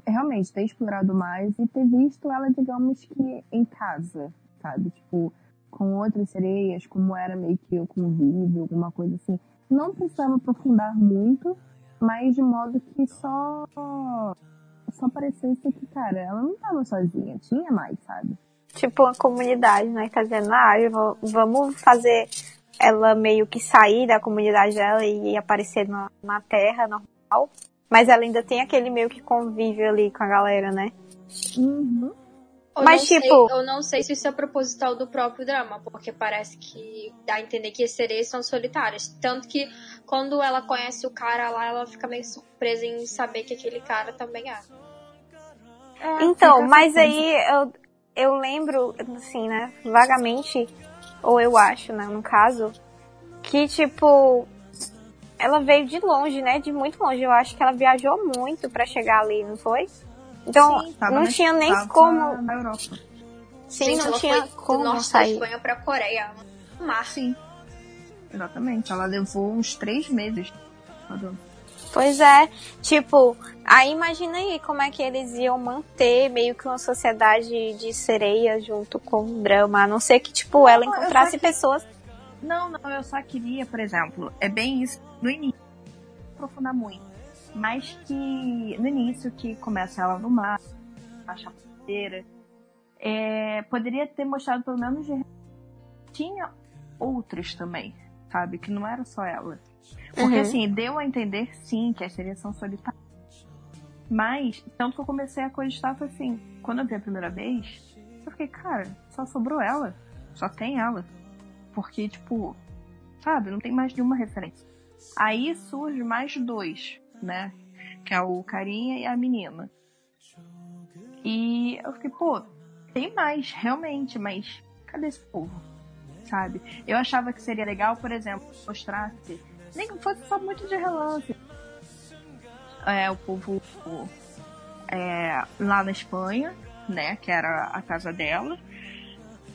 Realmente, ter explorado mais e ter visto ela, digamos que em casa, sabe? Tipo, com outras sereias, como era meio que o convívio, alguma coisa assim. Não precisava aprofundar muito, mas de modo que só. Só parecesse que, cara, ela não tava sozinha, tinha mais, sabe? Tipo uma comunidade, né? Tá dizendo, ah, vou- vamos fazer ela meio que sair da comunidade dela e aparecer na, na Terra normal. Mas ela ainda tem aquele meio que convívio ali com a galera, né? Uhum. Eu Mas, não sei- tipo- eu não sei se isso é proposital do próprio drama, porque parece que dá a entender que as sereias são solitárias. Tanto que quando ela conhece o cara lá, ela fica meio surpresa em saber que aquele cara também é. Então, fica mas aí eu, eu lembro, assim, né, vagamente, ou eu acho, né, no caso, que tipo, ela veio de longe, né, de muito longe. Eu acho que ela viajou muito pra chegar ali, não foi? Então, Sim, não na- tinha nem como. Na Europa. Sim, Gente, não ela tinha foi do como norte da sair. Espanha pra Coreia. Mar. Sim. Exatamente. Ela levou uns três meses. Pois é, tipo, aí imagina aí como é que eles iam manter meio que uma sociedade de sereias junto com o drama, a não ser que, tipo, ela encontrasse que- pessoas. Não, não, eu só queria, por exemplo, é bem isso no início, não aprofundar muito, mas que no início que começa ela no mar, a chapadeira, é, poderia ter mostrado pelo menos de... tinha outros também, sabe, que não era só ela. Porque Uhum. assim, deu a entender sim que as sereias são solitárias. Mas, tanto que eu comecei a cogitar foi assim, quando eu vi a primeira vez, eu fiquei, cara, só sobrou ela. Só tem ela. Porque, tipo, sabe, não tem mais nenhuma referência. Aí surge mais dois, né? Que é o carinha e a menina. E eu fiquei, pô, tem mais, realmente, mas cadê esse povo? Sabe? Eu achava que seria legal, por exemplo, mostrasse, nem que fosse só muito de relance. É, o povo é, lá na Espanha, né? Que era a casa dela.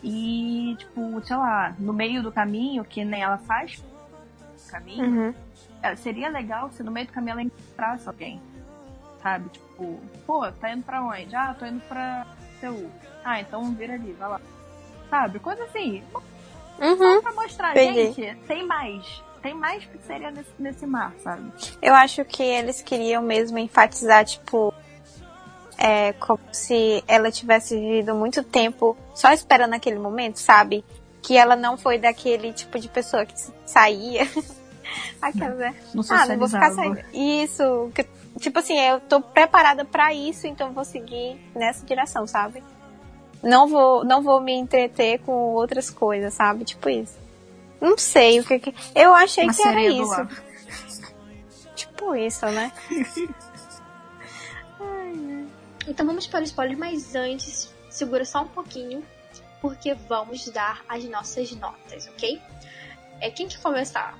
E, tipo, sei lá, no meio do caminho, que nem ela faz o caminho, Uhum. é, seria legal se no meio do caminho ela encontrasse alguém. Sabe? Tipo, pô, tá indo pra onde? Ah, tô indo pra Seul. Ah, então vira ali, vai lá. Sabe? Coisa assim, Uhum. pra mostrar, Entendi. gente, tem mais. Tem mais pizzaria nesse, nesse mar, sabe? Eu acho que eles queriam mesmo enfatizar, tipo, é, como se ela tivesse vivido muito tempo só esperando aquele momento, sabe? Que ela não foi daquele tipo de pessoa que saía. Aquela, né? Não Ah, não vou ficar saindo. Isso. que- tipo assim, eu tô preparada pra isso, então vou seguir nessa direção, sabe? Não vou, não vou me entreter com outras coisas, sabe? Tipo isso. Não sei o que que. Eu achei Uma que era isso. Tipo isso, né? Então vamos para o spoiler, mas antes, segura só um pouquinho, porque vamos dar as nossas notas, ok? É quem que começar?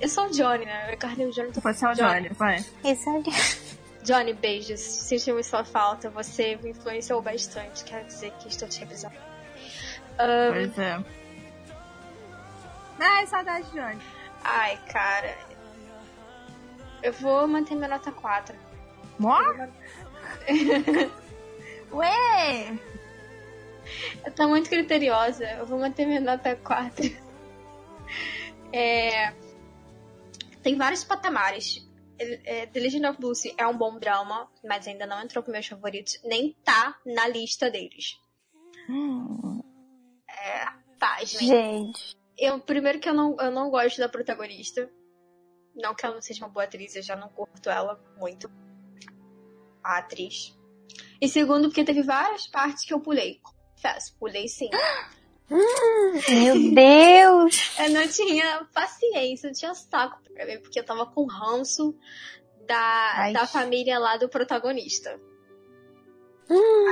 Eu sou o Johnny, né? Eu carnei o Johnny. tô- Pode ser o Johnny, vai. Isso aí. Johnny, beijos. Sentimos sua falta. Você me influenciou bastante. Quero dizer que estou te revisando. Ahn, Pois é. Ai, saudade, Johnny. ai, cara. Eu vou manter minha nota 4. Mó? Ué! Eu tô muito criteriosa. Eu vou manter minha nota 4. É... Tem vários patamares. É, The Legend of Lucy é um bom drama, mas ainda não entrou com meus favoritos. Nem tá na lista deles. Hum, Pasmem. Gente. Eu, primeiro que eu não, eu não gosto da protagonista. Não que ela não seja uma boa atriz, eu já não curto ela muito. A atriz. E segundo, porque teve várias partes que eu pulei. Confesso, pulei sim. Meu Deus! Eu não tinha paciência, não tinha saco pra ver, porque eu tava com ranço da, Ai. da família lá do protagonista.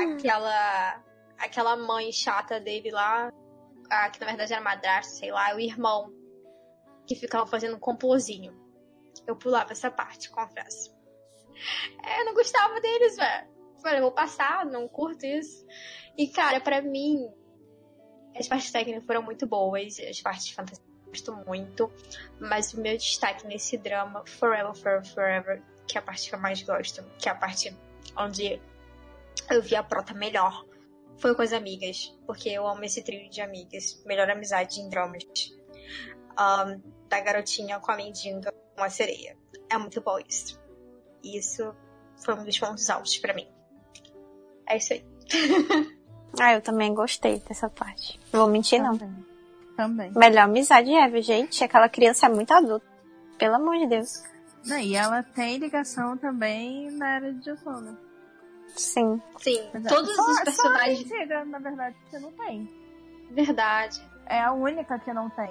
Aquela. Aquela mãe chata dele lá, a, que na verdade era madrasta, sei lá, o irmão, que ficava fazendo um complozinho. Eu pulava essa parte, confesso. É, eu não gostava deles, velho. Falei, vou passar, não curto isso. E, cara, pra mim, as partes técnicas foram muito boas, as partes de fantasia eu gosto muito, mas o meu destaque nesse drama, Forever, Forever, Forever, que é a parte que eu mais gosto, que é a parte onde eu vi a prota melhor, foi com as amigas, porque eu amo esse trio de amigas, melhor amizade em dramas. Ahn, da garotinha com a mendiga com a sereia. É muito bom isso. Isso foi um dos pontos altos pra mim. É isso aí. Ah, eu também gostei dessa parte. Não vou mentir, não. Também. Também. Melhor amizade ever, gente. Aquela criança é muito adulta. Pelo amor de Deus. Não, e ela tem ligação também na era de né? Sim. Sim, Mas é- todos só- os personagens. Só a antiga, na verdade, que não tem. Verdade. É a única que não tem.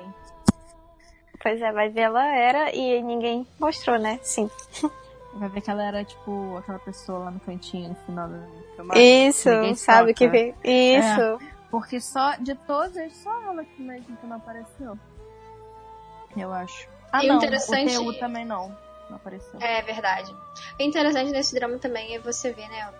Pois é, vai ver ela era e ninguém mostrou, né? Sim. Vai ver que ela era, tipo, aquela pessoa lá no cantinho, no final do filme. Isso, ninguém sabe toca. que vê. Isso. Porque só, de todas, só ela que mesmo que não apareceu. Eu acho. Ah, E o não, interessante- o TU também não. Não apareceu. É verdade. O interessante nesse drama também é você ver, né?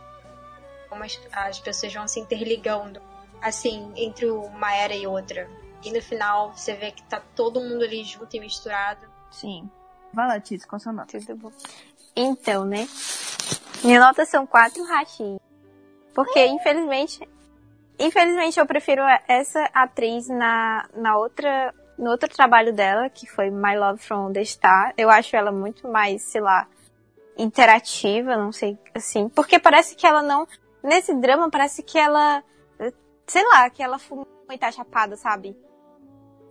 Como as, as pessoas vão se interligando, assim, entre uma era e outra. E no final você vê que tá todo mundo ali junto e misturado. Sim. Vai lá, Tiz, qual a sua nota? Tudo bom. Então, né? Minha nota são quatro rachis. Porque, infelizmente, infelizmente eu prefiro essa atriz na, na outra, no outro trabalho dela, que foi My Love from the Star. Eu acho ela muito mais, sei lá, interativa, não sei, assim. Porque parece que ela não, nesse drama parece que ela, sei lá, que ela fuma e tá chapada, sabe?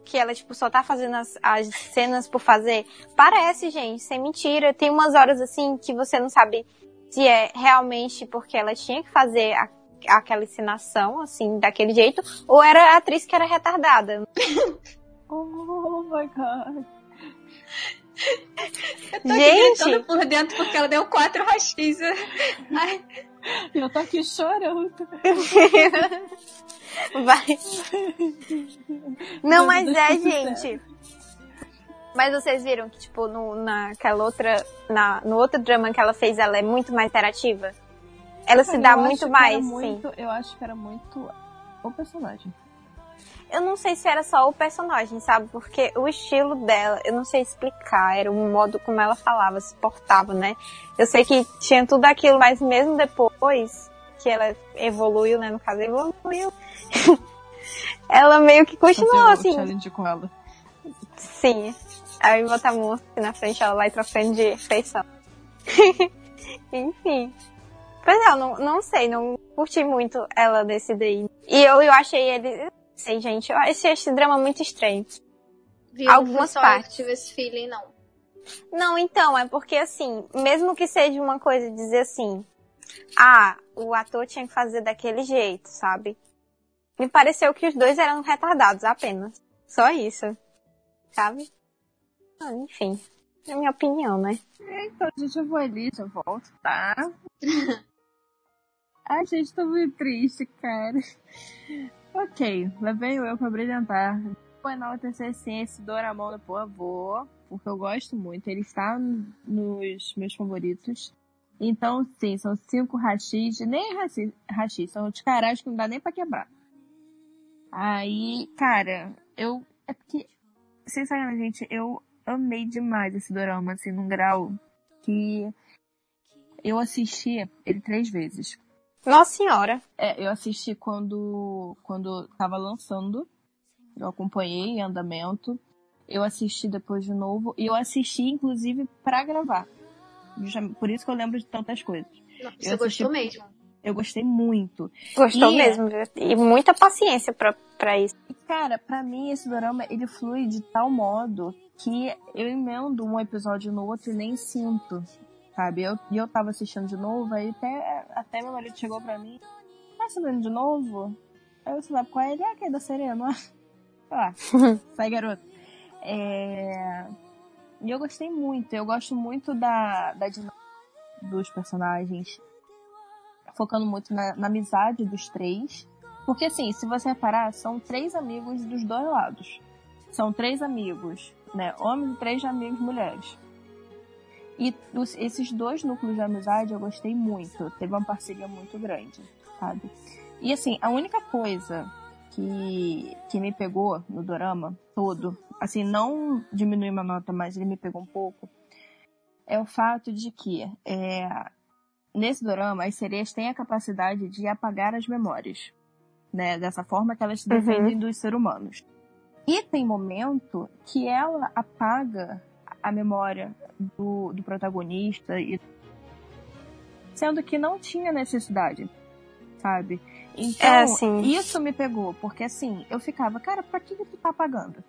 Que ela, tipo, só tá fazendo as, as cenas por fazer. Parece, gente, sem mentira. Tem umas horas assim que você não sabe se é realmente porque ela tinha que fazer a- aquela encenação, assim, daquele jeito, ou era a atriz que era retardada. Oh my god. Eu tô Gente! por dentro porque ela deu quatro rachis. Ai, Eu tô aqui chorando. Vai. Não, mas é, gente. Mas vocês viram que, tipo, no, naquela outra. Na, no outro drama que ela fez, ela é muito mais interativa? Ela se dá muito mais, era sim. muito- Eu acho que era muito o personagem. Eu não sei se era só o personagem, sabe? Porque o estilo dela, eu não sei explicar, era o modo como ela falava, se portava, né? Eu sei que tinha tudo aquilo, mas mesmo depois que ela evoluiu, né? No caso, evoluiu. ela meio que continuou assim. challenge com ela. Sim. Aí bota a moça na frente, ela vai trocando de feição. Enfim. Pois é, eu não, não sei, não curti muito ela desse daí. E eu, eu achei ele. Não sei, gente, eu achei esse drama muito estranho. Viu? Algumas não partes. Eu tive esse feeling, não. Não, então, é porque assim, mesmo que seja uma coisa dizer assim, ah, o ator tinha que fazer daquele jeito, sabe? Me pareceu que os dois eram retardados apenas. Só isso. Sabe? Ah, enfim. É a minha opinião, né? Então, gente, eu vou ali, já volto, tá? Ai, gente, tô muito triste, cara. Ok, levei eu pra brilhantar. Vou enaltecer sim esse Doramon do por favor, porque eu gosto muito. Ele está nos meus favoritos. Então, sim, são cinco rachis, nem rachis, são os caras que não dá nem pra quebrar. Aí, cara, eu. É porque, sinceramente, gente, eu amei demais esse dorama, assim, num grau que eu assisti ele três vezes. Nossa senhora! É, eu assisti quando, quando tava lançando. Eu acompanhei em andamento. Eu assisti depois de novo. E eu assisti, inclusive, para gravar. Por isso que eu lembro de tantas coisas. Você eu gostou mesmo? Eu gostei muito. Gostou e, mesmo, e muita paciência pra, pra isso. Cara, pra mim esse drama ele flui de tal modo que eu emendo um episódio no outro e nem sinto, sabe? Eu, e eu tava assistindo de novo, aí até, até meu marido chegou pra mim, tá assistindo de novo? Aí eu sabe qual é ele? Ah, é da Serena. Sei lá, sai garoto. É... E eu gostei muito, eu gosto muito da, da dinâmica dos personagens focando muito na, na amizade dos três. Porque, assim, se você reparar, são três amigos dos dois lados. São três amigos, né? Homens e três amigos mulheres. E os, esses dois núcleos de amizade eu gostei muito. Teve uma parceria muito grande, sabe? E assim, a única coisa que, que me pegou no dorama todo, assim, não diminui uma nota, mas ele me pegou um pouco, é o fato de que é, nesse dorama, as sereias têm a capacidade de apagar as memórias, né? Dessa forma que elas se uhum. defendem uhum. dos seres humanos. E tem momento que ela apaga a memória do, do protagonista, e sendo que não tinha necessidade, sabe? Então, é, isso me pegou, porque assim, eu ficava, cara, pra que, que tu tá apagando?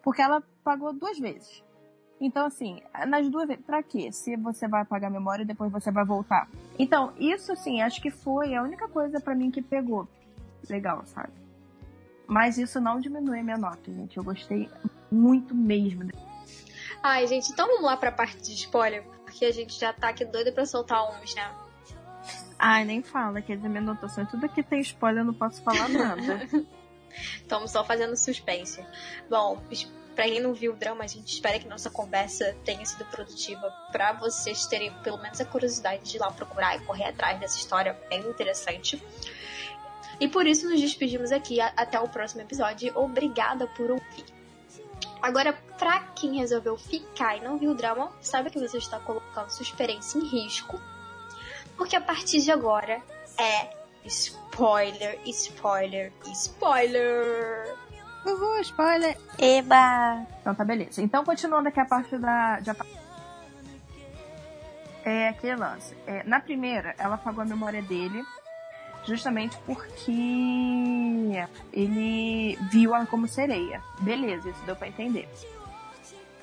Porque ela pagou duas vezes. Então, assim, nas duas vezes, pra quê? Se você vai apagar a memória e depois você vai voltar. Então, isso, assim, acho que foi a única coisa para mim que pegou. Legal, sabe? Mas isso não diminui a minha nota, gente. Eu gostei muito mesmo. Ai, gente, então vamos lá pra parte de spoiler, porque a gente já tá aqui doida pra soltar uns, né? Ai, nem fala, quer dizer, minha anotação, tudo que tem spoiler eu não posso falar nada. Estamos só fazendo suspense. Bom, Pra quem não viu o drama, a gente espera que nossa conversa tenha sido produtiva para vocês terem pelo menos a curiosidade de ir lá procurar e correr atrás dessa história bem interessante. E por isso nos despedimos aqui. Até o próximo episódio. Obrigada por ouvir. Agora, pra quem resolveu ficar e não viu o drama, saiba que você está colocando sua experiência em risco. Porque a partir de agora é spoiler, spoiler, spoiler! Uhul, spoiler! Eba! Então tá, beleza. Então, continuando aqui a parte da. De... É aquele lance. É, na primeira, ela apagou a memória dele justamente porque ele viu ela como sereia. Beleza, isso deu pra entender.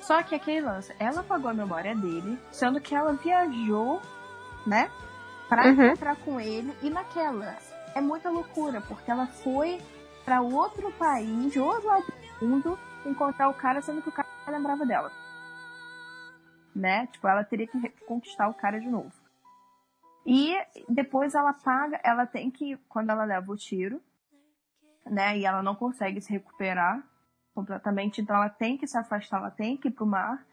Só que aquele lance, ela apagou a memória dele, sendo que ela viajou, né, pra uhum. encontrar com ele, e naquela é muita loucura, porque ela foi para outro país, de outro lado do mundo, encontrar o cara, sendo que o cara lembrava dela. Né? Tipo, ela teria que conquistar o cara de novo. E depois ela paga, ela tem que, quando ela leva o tiro, né? E ela não consegue se recuperar completamente, então ela tem que se afastar, ela tem que ir pro mar.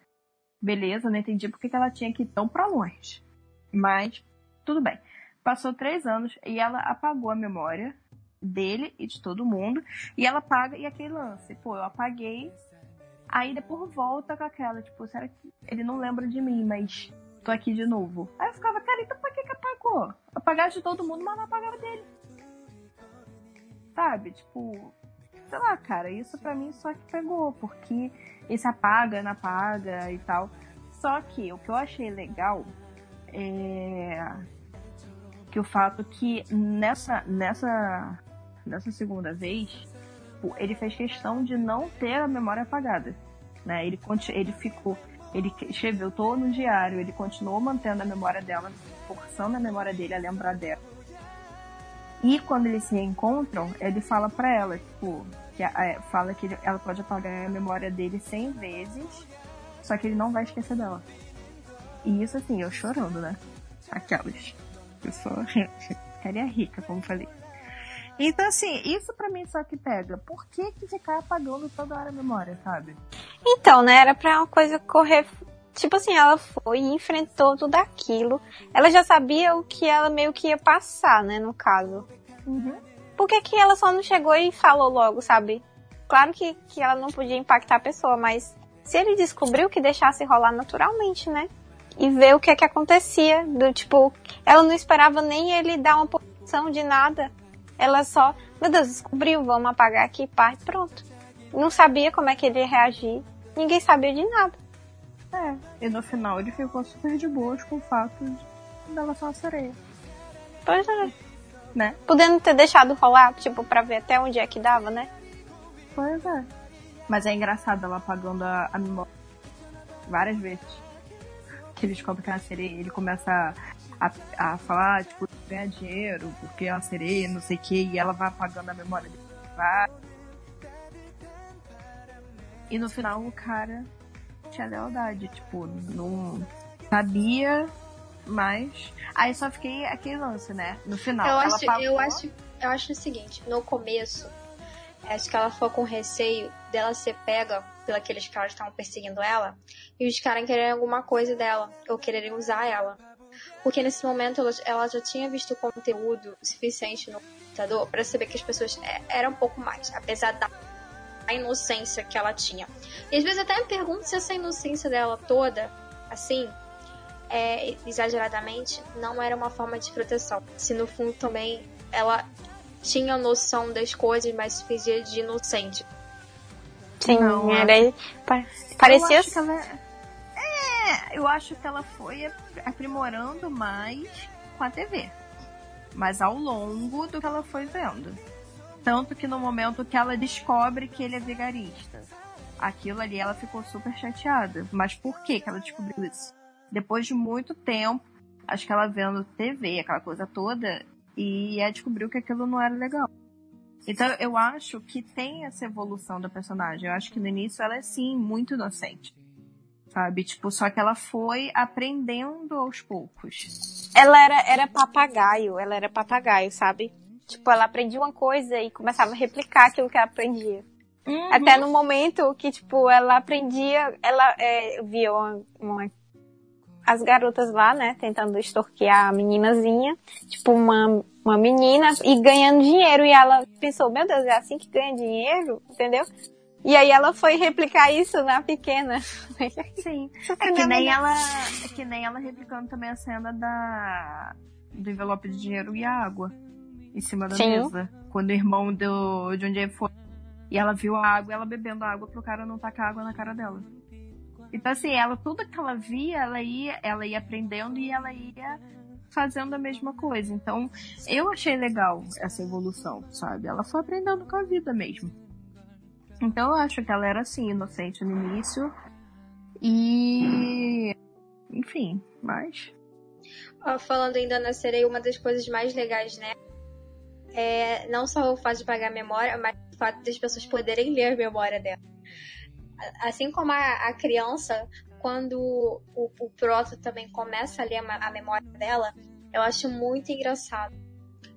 Beleza, não entendi porque que ela tinha que ir tão pra longe. Mas, tudo bem. Passou três anos e ela apagou a memória dele e de todo mundo. E ela paga, e aquele lance, pô, eu apaguei. Aí depois volta com aquela, tipo, será que ele não lembra de mim, mas tô aqui de novo. Aí eu ficava, cara, então Apagaste de todo mundo, mas não apagava dele. Sabe? Tipo, sei lá, cara, isso para mim só que pegou, porque esse apaga, não apaga e tal. Só que o que eu achei legal é que o fato que nessa nessa nessa segunda vez ele fez questão de não ter a memória apagada, né? Ele ele ficou ele escreveu todo no diário, ele continuou mantendo a memória dela, forçando a memória dele a lembrar dela. E quando eles se encontram, ele fala para ela, tipo, que é, fala que ele, ela pode apagar a memória dele 100 vezes, só que ele não vai esquecer dela. E isso assim, eu chorando, né? Aquelas. Pessoa ficaria rica, como falei. Então, assim, isso para mim só que pega. Por que, que ficar apagando toda hora a memória, sabe? Então, né, era pra uma coisa correr. Tipo assim, ela foi e enfrentou tudo aquilo. Ela já sabia o que ela meio que ia passar, né, no caso. Uhum. Por que, que ela só não chegou e falou logo, sabe? Claro que, que ela não podia impactar a pessoa, mas se ele descobriu que deixasse rolar naturalmente, né? E ver o que é que acontecia. Do tipo, ela não esperava nem ele dar uma posição de nada. Ela só, meu Deus, descobriu, vamos apagar aqui, pá, e pronto. Não sabia como é que ele ia reagir. Ninguém sabia de nada. É, e no final ele ficou super de boas com o fato de dela ser uma sereia. Pois é né? Podendo ter deixado rolar, tipo, pra ver até onde é que dava, né? Pois é. Mas é engraçado ela apagando a, a memória várias vezes. Que ele descobre que é uma sereia, ele começa a, a, a falar, tipo, ganhar dinheiro, porque é uma sereia, não sei o que, e ela vai apagando a memória dele. Vai. E no final o cara tinha lealdade, tipo, não sabia mas. Aí só fiquei aquele lance, né? No final. Eu acho, pagou... eu acho, eu acho o seguinte, no começo, acho que ela ficou com receio dela ser pega pelos caras que estavam perseguindo ela e os caras quererem alguma coisa dela ou quererem usar ela. Porque nesse momento ela, ela já tinha visto conteúdo suficiente no computador para saber que as pessoas é, eram um pouco mais, apesar da inocência que ela tinha. E às vezes até me pergunto se essa inocência dela toda, assim, é, exageradamente, não era uma forma de proteção. Se no fundo também ela tinha noção das coisas, mas se fazia de inocente. Sim, não, era. Parecia. Eu ela... É, eu acho que ela foi aprimorando mais com a TV. Mas ao longo do que ela foi vendo. Tanto que no momento que ela descobre que ele é vigarista, aquilo ali ela ficou super chateada. Mas por que, que ela descobriu isso? depois de muito tempo, acho que ela vendo TV, aquela coisa toda, e ela descobriu que aquilo não era legal. Então eu acho que tem essa evolução da personagem. Eu acho que no início ela é sim muito inocente. Sabe? Tipo, só que ela foi aprendendo aos poucos. Ela era, era papagaio, ela era papagaio, sabe? Tipo, ela aprendia uma coisa e começava a replicar aquilo que ela aprendia. Uhum. Até no momento que, tipo, ela aprendia, ela é, via uma, uma as garotas lá, né, tentando extorquear a meninazinha, tipo uma, uma menina, e ganhando dinheiro. E ela pensou, meu Deus, é assim que ganha dinheiro? Entendeu? E aí ela foi replicar isso na pequena. Sim. É que nem ela, é que nem ela replicando também a cena da do envelope de dinheiro e água em cima da Sim. mesa. Quando o irmão do, de onde ele foi. E ela viu a água, ela bebendo a água pro cara não tacar água na cara dela. Então, assim, ela, tudo que ela via, ela ia, ela ia aprendendo e ela ia fazendo a mesma coisa. Então, eu achei legal essa evolução, sabe? Ela foi aprendendo com a vida mesmo. Então, eu acho que ela era, assim, inocente no início. E. Enfim, mas. falando ainda na sereia, uma das coisas mais legais, né? É não só o fato de pagar a memória, mas o fato das pessoas poderem ler a memória dela assim como a, a criança, quando o, o Proto também começa a ler a, memória dela, eu acho muito engraçado.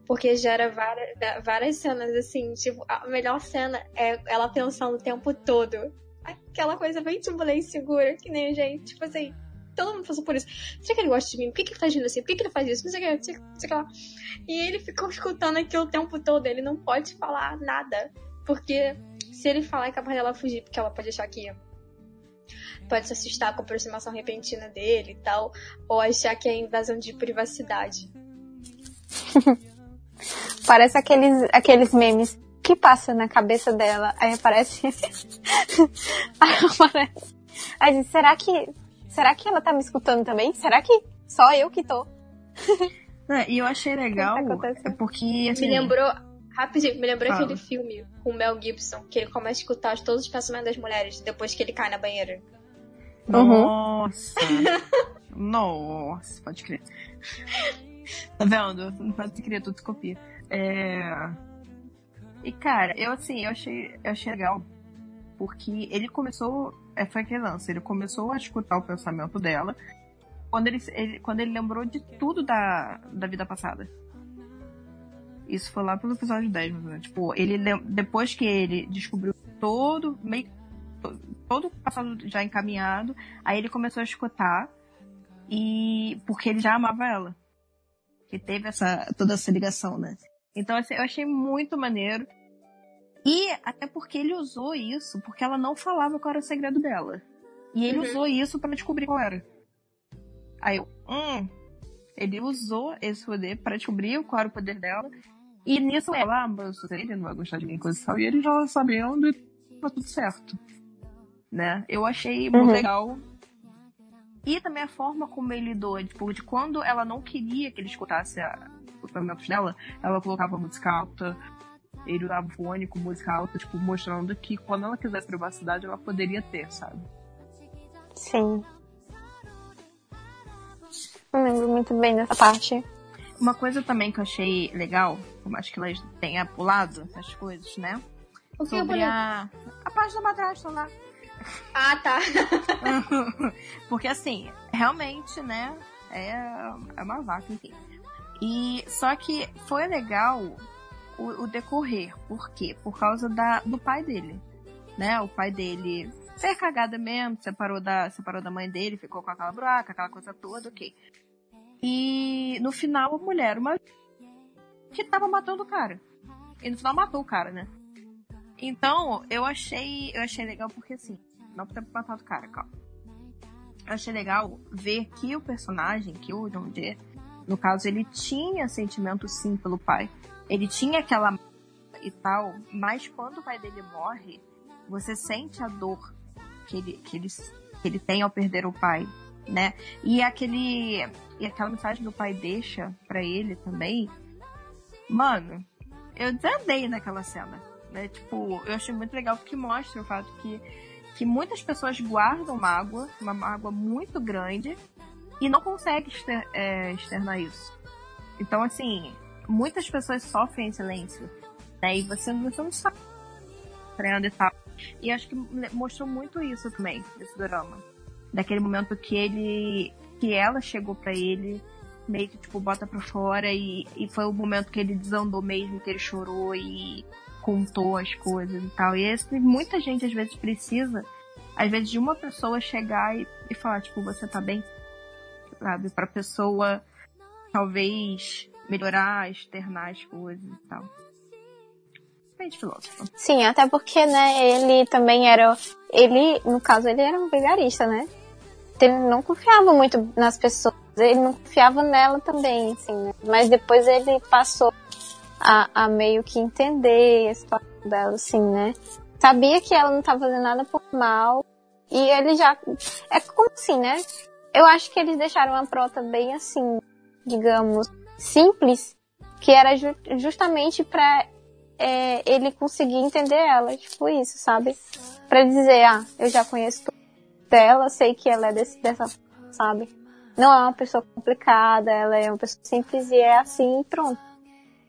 Porque gera várias, várias cenas assim, tipo, a melhor cena é ela pensando o tempo todo. Aquela coisa bem turbulenta e segura, que nem a gente, tipo assim, todo mundo passou por isso. Será que ele gosta de mim? Por que, que ele tá agindo assim? Por que, que ele faz isso? Não sei o que, não sei, não sei o que lá. E ele ficou escutando aquilo o tempo todo, ele não pode falar nada. Porque se ele falar, é capaz dela fugir, porque ela pode achar que pode se assustar com a aproximação repentina dele e tal, ou achar que é invasão de privacidade. Parece aqueles, aqueles memes. que passa na cabeça dela? Aí aparece. aí aparece. Aí diz, será que. Será que ela tá me escutando também? Será que só eu que tô? É, e eu achei legal é porque assim, Me lembrou, rapidinho, me lembrou Fala. aquele filme com o Mel Gibson, que ele começa a escutar todos os pensamentos das mulheres depois que ele cai na banheira. Uhum. Nossa. Nossa, pode crer. Tá vendo? Não pode crer, tudo copia. É... E cara, eu assim, eu achei, eu achei legal. Porque ele começou. É, foi aquele lance, ele começou a escutar o pensamento dela quando ele, ele- quando ele lembrou de tudo da, da vida passada. Isso foi lá pelo episódio 10, mais ou menos. Tipo, ele depois que ele descobriu todo, meio to- todo o passado já encaminhado, aí ele começou a escutar e porque ele já amava ela. Que teve essa toda essa ligação, né? Então assim, eu achei muito maneiro. E até porque ele usou isso, porque ela não falava qual era o segredo dela. E ele Uhum. usou isso pra descobrir qual era. Aí eu, hum, ele usou esse poder pra descobrir qual era o poder dela. E nisso ela, ah, mas ele não vai gostar de mim, coisa e tal. E ele já sabendo, e tá tudo certo. Né? Eu achei muito Uhum. legal. E também a forma como ele lidou, tipo, de quando ela não queria que ele escutasse a- os pensamentos dela, ela colocava música alta, ele com música alta, tipo, mostrando que quando ela quisesse privacidade, ela poderia ter, sabe? Sim. Não lembro muito bem dessa parte. Uma coisa também que eu achei legal, por mais que elas tenha pulado essas coisas, né? O que Sobre a, a parte da madrasta lá. Ah, tá. Porque assim, realmente, né? É, é uma vaca, enfim. E só que foi legal o, o decorrer. Por quê? Por causa da, do pai dele. Né? O pai dele fez cagada mesmo, separou da, separou da mãe dele, ficou com aquela buraca, aquela coisa toda, ok. E no final a mulher, uma que tava matando o cara. E no final matou o cara, né? Então, eu achei, eu achei legal porque assim, não por ter matado o cara, calma. Eu achei legal ver que o personagem, que o John Deere, no caso, ele tinha sentimento sim pelo pai. Ele tinha aquela e tal, mas quando o pai dele morre, você sente a dor que ele, que ele, que ele tem ao perder o pai, né? E aquele e aquela mensagem que o pai deixa pra ele também, mano, eu desandei naquela cena, né? Tipo, eu achei muito legal porque mostra o fato que que muitas pessoas guardam mágoa, uma mágoa muito grande, e não conseguem é, externar isso. Então, assim, muitas pessoas sofrem em silêncio, né? E você, você não sabe e. E acho que mostrou muito isso também, nesse drama. Daquele momento que ele. que ela chegou pra ele, meio que, tipo, bota pra fora, e, e foi o momento que ele desandou mesmo, que ele chorou e contou as coisas e tal. E esse, muita gente às vezes precisa, às vezes, de uma pessoa chegar e, e falar, tipo, você tá bem? Sabe? Pra pessoa talvez melhorar, externar as coisas e tal. Bem de filósofo. Sim, até porque, né, ele também era. Ele, no caso, ele era um vigarista, né? Ele não confiava muito nas pessoas. Ele não confiava nela também, assim, né? Mas depois ele passou a, a meio que entender a situação dela, assim, né? Sabia que ela não estava fazendo nada por mal. E ele já. É como assim, né? Eu acho que eles deixaram a prota bem assim, digamos, simples, que era ju justamente pra é, ele conseguir entender ela, tipo isso, sabe? Pra dizer, ah, eu já conheço dela, sei que ela é desse, dessa, sabe? Não é uma pessoa complicada, ela é uma pessoa simples e é assim e pronto.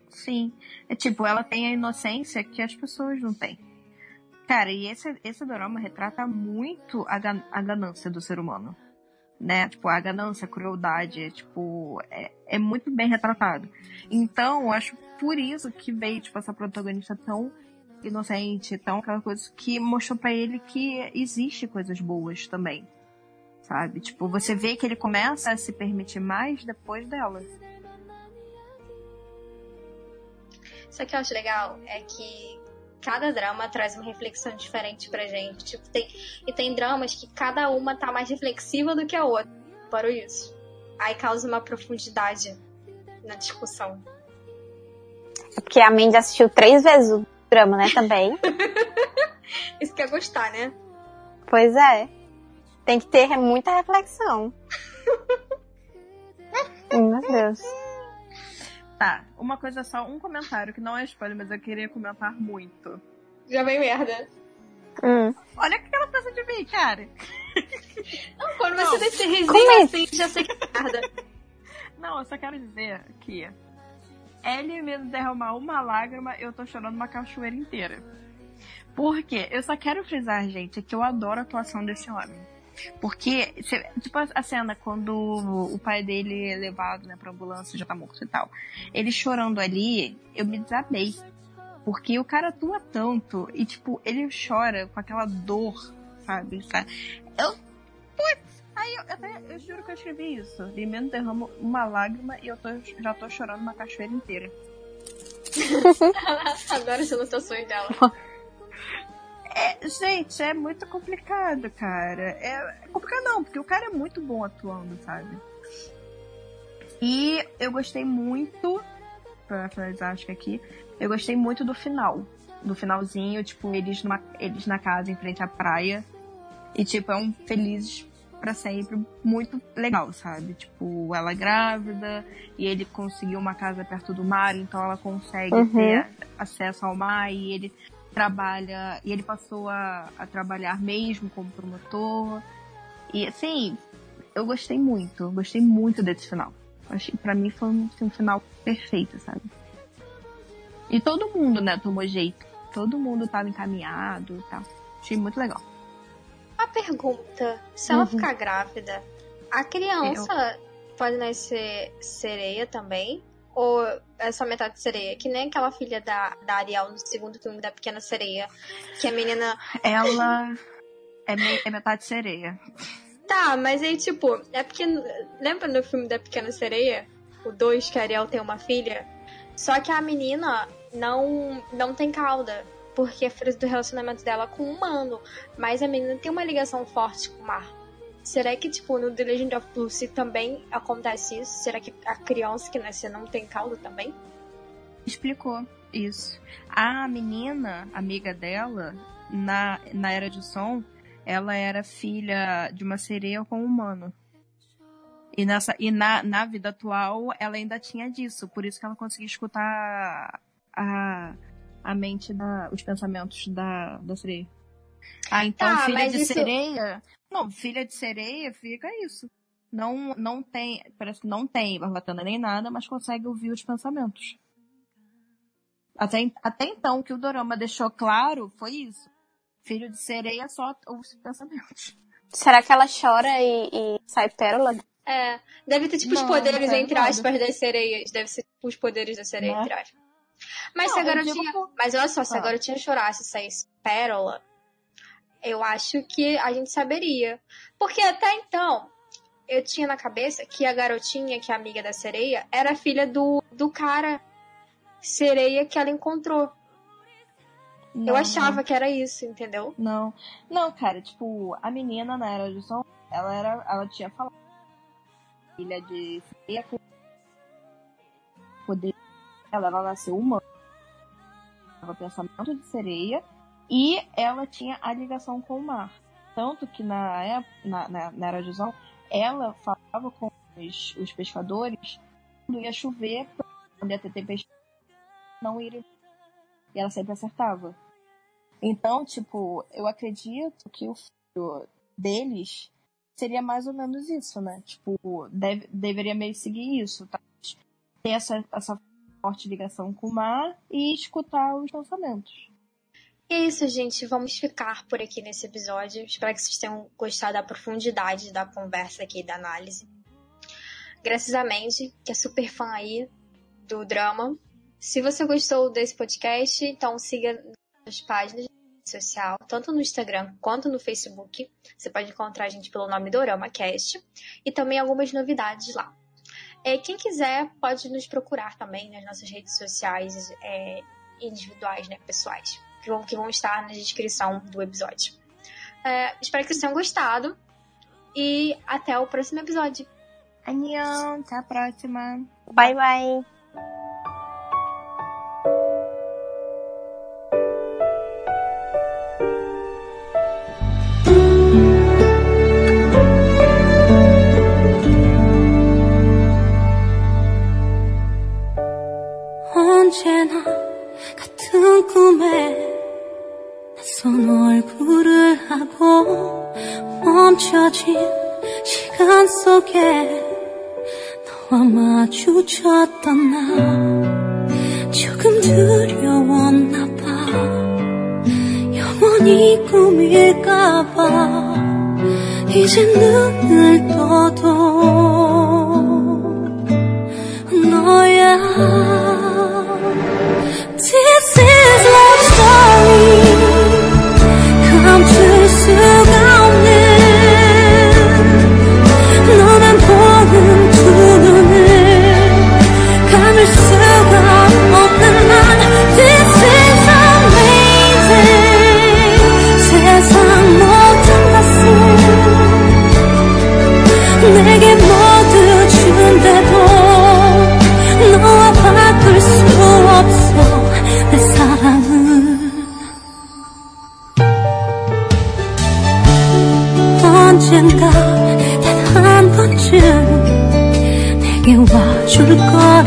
Sim. É tipo, ela tem a inocência que as pessoas não têm. Cara, e esse, esse dorama retrata muito a, gan a ganância do ser humano. Né? Tipo, a ganância, a crueldade, tipo, é, é muito bem retratado. Então, eu acho por isso que veio, tipo, essa protagonista tão inocente, tão aquela coisa que mostrou para ele que existe coisas boas também. Sabe? Tipo, você vê que ele começa a se permitir mais depois dela. Isso que eu acho legal é que cada drama traz uma reflexão diferente pra gente. Tipo, tem, e tem dramas que cada uma tá mais reflexiva do que a outra. Para isso. Aí causa uma profundidade na discussão. É porque a Mandy assistiu três vezes o drama, né, também. Isso quer gostar, né? Pois é. Tem que ter muita reflexão. Meu Deus. Tá, uma coisa só, um comentário que não é spoiler, mas eu queria comentar muito. Já vem merda. Hum. Olha o que ela pensa de mim, cara. Não, quando você Não. Como resenha é? assim, já sei que é merda. Não, eu só quero dizer que ele me derramar uma lágrima, eu tô chorando uma cachoeira inteira. Por quê? Eu só quero frisar, gente, que eu adoro a atuação desse homem. Porque, tipo, a cena quando o pai dele é levado, né, pra ambulância, já tá morto e tal. Ele chorando ali, eu me desabei. Porque o cara atua tanto e, tipo, ele chora com aquela dor, sabe? Eu. Putz! Aí eu, até, eu juro que eu escrevi isso. De menos derramo uma lágrima e eu tô, já tô chorando uma cachoeira inteira. Adoro as ilustrações dela. É, gente, é muito complicado, cara. É, é complicado não, porque o cara é muito bom atuando, sabe? E eu gostei muito, pra finalizar, acho que aqui, eu gostei muito do final. Do finalzinho, tipo, eles, numa, eles na casa em frente à praia. E, tipo, é um felizes pra sempre muito legal, sabe? Tipo, ela grávida e ele conseguiu uma casa perto do mar, então ela consegue Uhum. ter acesso ao mar e ele trabalha e ele passou a, a trabalhar mesmo como promotor. E assim eu gostei muito eu gostei muito desse final. Achei para mim foi um, um final perfeito sabe? E todo mundo né tomou jeito. Todo mundo tava encaminhado e tal. Achei muito legal. Uma pergunta: se ela Uhum. ficar grávida, a criança pode nascer sereia também? Ou é só metade sereia? Que nem aquela filha da, da Ariel no segundo filme da Pequena Sereia. Que a menina. ela é, me- é metade sereia Tá, mas aí, tipo, é porque. Lembra no filme da Pequena Sereia? O 2, que a Ariel tem uma filha? Só que a menina não, não tem cauda. Porque é fruto do relacionamento dela com o humano. Mas a menina tem uma ligação forte com o mar. Será que, tipo, no The Legend of Lucy também acontece isso? Será que a criança que nasce não tem cauda também? explicou isso. A menina, amiga dela, na, na Era de Som, ela era filha de uma sereia com um humano. E, nessa, e na, na vida atual, ela ainda tinha disso. Por isso que ela conseguia escutar a, a mente, da, os pensamentos da, da sereia. Ah, então Tá, filha de isso- sereia... Não, filha de sereia fica isso. Não, não tem, parece que não tem barbatana nem nada, mas consegue ouvir os pensamentos. Até, até então, o que o Dorama deixou claro foi isso. Filho de sereia só os pensamentos. Será que ela chora e, e sai pérola? É, deve ter, tipo, os Não, poderes, não tem entre nada. aspas, das sereias. Deve ser, tipo, os poderes da sereia, Né? entre aspas. Mas Não, se a eu garotinha... digo- Mas olha só, se a Ah. garotinha chorasse e saísse pérola, eu acho que a gente saberia. Porque até então, eu tinha na cabeça que a garotinha, que é amiga da sereia, era filha do, do cara sereia que ela encontrou. eu Não, achava que era isso, entendeu? Não. Não, cara, tipo, a menina na era de som, ela era. Ela tinha falado. Filha de sereia com poder. Ela, ela nasceu humana. Ela pensamento de sereia. E ela tinha a ligação com o mar. Tanto que na, época, na, na, na era de som, ela falava com os, os pescadores quando ia chover, quando ia ter tempestade, não ir. E ela sempre acertava. Então, tipo, eu acredito que o filho deles seria mais ou menos isso, né? Tipo, deve, deveria meio seguir isso, tá? Ter essa, essa forte ligação com o mar e escutar os pensamentos. E é isso, gente. Vamos ficar por aqui nesse episódio. Espero que vocês tenham gostado da profundidade da conversa aqui, da análise. Graças a Mandy, que é super fã aí do drama. Se você gostou desse podcast, então siga as páginas social, tanto no Instagram quanto no Facebook. Você pode encontrar a gente pelo nome Dorama Cast. E também algumas novidades lá. É, quem quiser pode nos procurar também nas nossas redes sociais é, individuais, né, pessoais que vão, que vão estar na descrição do episódio. É, espero que vocês tenham gostado e até o próximo episódio. Anion, até a próxima. Bye, bye. 멈춰진 시간 속에 너와 마주쳤던 나 조금 두려웠나 봐. 영원히 꿈일까 봐 이제 눈을 떠도 너야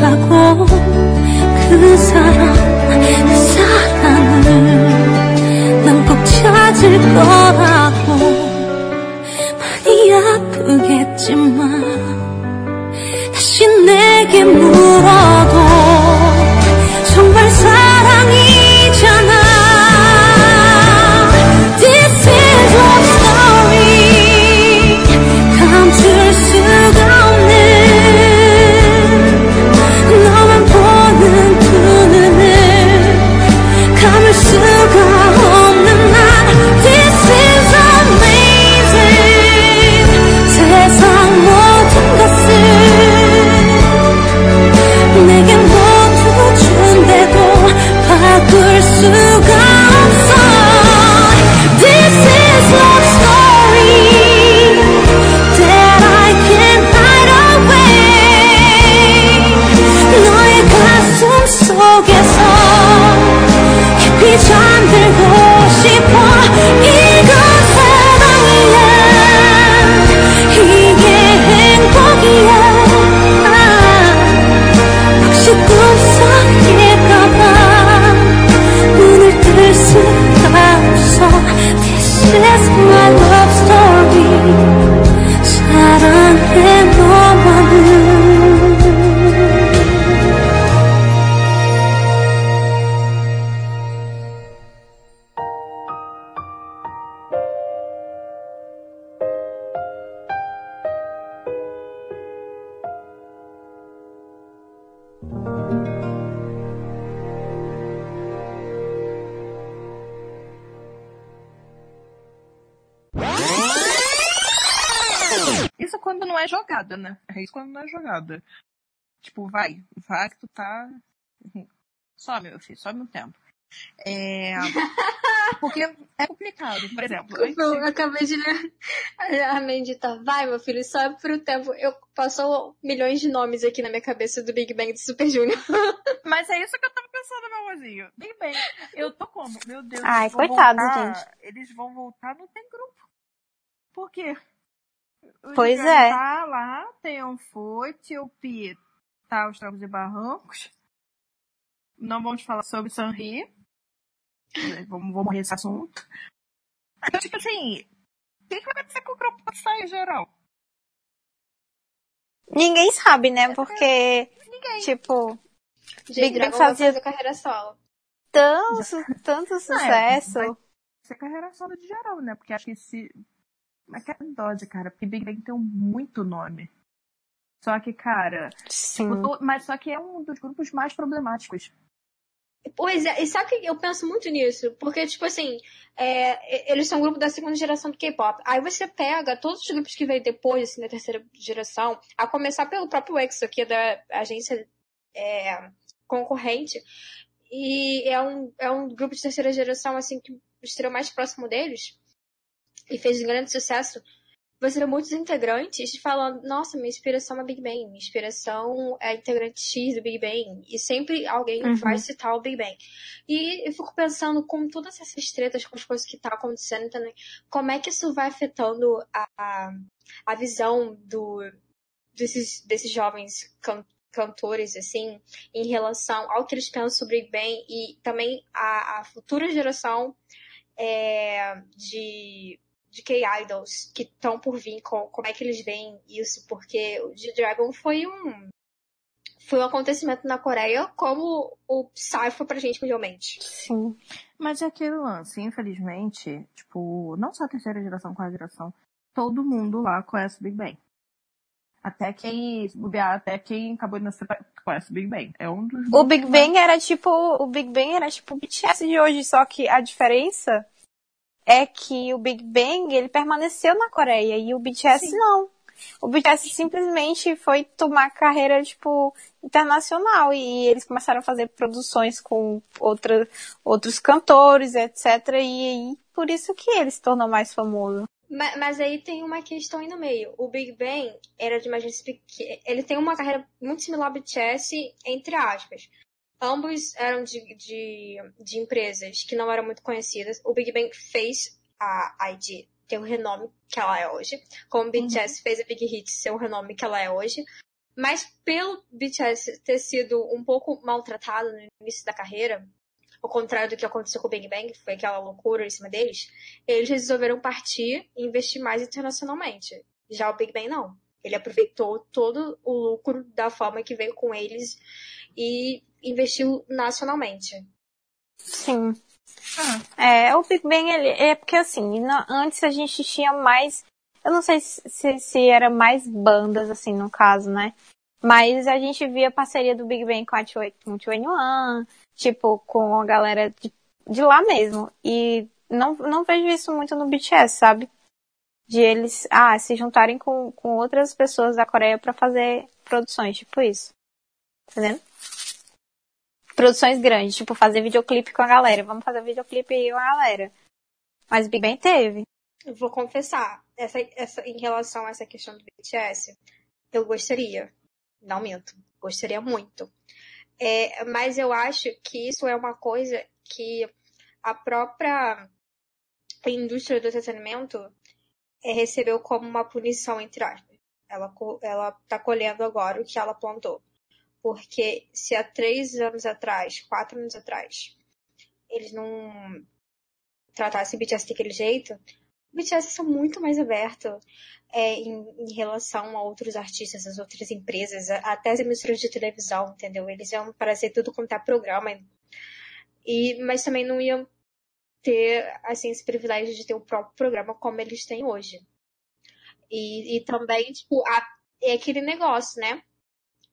거라고 그 사람 그 사랑을 난 꼭 찾을 거라 jogada, né? É isso quando não é jogada. Tipo, vai, vai que tu tá. Some, meu filho, some um tempo. É. Porque é complicado. Por exemplo, Eu acabei de ler a Mendita. Vai, meu filho, só pro tempo. Eu passou milhões de nomes aqui na minha cabeça do Big Bang do Super Junior. Mas é isso que eu tava pensando, meu amorzinho. Bem bem. Eu tô como? Meu Deus. Ai, coitado, voltar- gente. Eles vão voltar, não tem grupo. Por quê? O Pois é. Tá lá, Tio Pi tá aos trancos e barrancos. Não vamos falar sobre Sanri. Vamos, vamos morrer esse assunto. Então, tipo assim, o que, que vai acontecer com o grupo sair geral? Ninguém sabe, né? Porque, Ninguém. tipo, Gente, Big Bang Dragon fazia- fazer carreira solo. tanto, tanto sucesso. vai ser carreira solo de geral, né? Porque acho que esse. Mas que é dose, cara. Porque Big Bang tem um muito nome. Só que, cara. Sim. o do- Mas só que é um dos grupos mais problemáticos. Pois é, e sabe que eu penso muito nisso? Porque, tipo assim, é, eles são um grupo da segunda geração do K-pop. Aí você pega todos os grupos que veio depois, assim, da terceira geração, a começar pelo próprio EXO, que é da agência é, concorrente, e é um, é um grupo de terceira geração, assim, que estreou mais próximo deles, e fez um grande sucesso. Você vê muitos integrantes falando, nossa, minha inspiração é Big Bang, minha inspiração é integrante X do Big Bang. E sempre alguém Uhum. vai citar o Big Bang. E eu fico pensando com todas essas tretas, com as coisas que tá acontecendo também, como é que isso vai afetando a, a visão do, desses, desses jovens can- cantores, assim, em relação ao que eles pensam sobre Big Bang e também a, a futura geração é, de, de K-Idols que estão por vir, com, como é que eles veem isso, porque o G-Dragon foi um foi um acontecimento na Coreia como o Psy foi pra gente mundialmente. Sim. Mas é aquele lance, infelizmente, tipo, não só a terceira geração, quarta geração, todo mundo lá conhece o Big Bang. Até quem, até quem acabou de nascer conhece o Big Bang. É um dos O Big Bang era tipo, o Big Bang era tipo o BTS de hoje, só que a diferença é que o Big Bang, ele permaneceu na Coreia e o BTS Sim. não. O BTS simplesmente foi tomar carreira, tipo, internacional. E eles começaram a fazer produções com outra, outros cantores, etc. E aí, por isso que ele se tornou mais famoso. Mas, mas, aí tem uma questão aí no meio. O Big Bang era de uma agência pequena. Ele tem uma carreira muito similar ao BTS, entre aspas. Ambos eram de, de, de empresas que não eram muito conhecidas. O Big Bang fez a ID ter o renome que ela é hoje. Como o BTS uhum. fez a Big Hit ser o renome que ela é hoje. Mas pelo BTS ter sido um pouco maltratado no início da carreira, ao contrário do que aconteceu com o Big Bang, que foi aquela loucura em cima deles, eles resolveram partir e investir mais internacionalmente. Já o Big Bang não. Ele aproveitou todo o lucro da forma que veio com eles e investiu nacionalmente. Sim. Ah. É, o Big Bang, ele, é porque assim, na, antes a gente tinha mais, eu não sei se, se era mais bandas, assim, no caso, né? Mas a gente via a parceria do Big Bang com a 21, tipo, com a galera de, de lá mesmo. E não, não vejo isso muito no BTS, sabe? De eles, ah, se juntarem com, com outras pessoas da Coreia para fazer produções, tipo isso. Vendo? Produções grandes, tipo fazer videoclipe com a galera. Vamos fazer videoclipe com a galera. Mas Big Bang teve. Eu vou confessar, essa, essa, em relação a essa questão do BTS, eu gostaria. Não minto. Gostaria muito. É, mas eu acho que isso é uma coisa que a própria indústria do entretenimento recebeu como uma punição, entre aspas. Ela, ela tá colhendo agora o que ela plantou. Porque se há três anos atrás, quatro anos atrás, eles não tratassem BTS daquele jeito, BTS são muito mais aberto é, em, em, relação a outros artistas, as outras empresas, até as emissoras de televisão, entendeu? Eles iam fazer tudo quanto é programa. E, mas também não iam ter, assim, esse privilégio de ter o próprio programa como eles têm hoje. E, e também, tipo, a, é aquele negócio, né?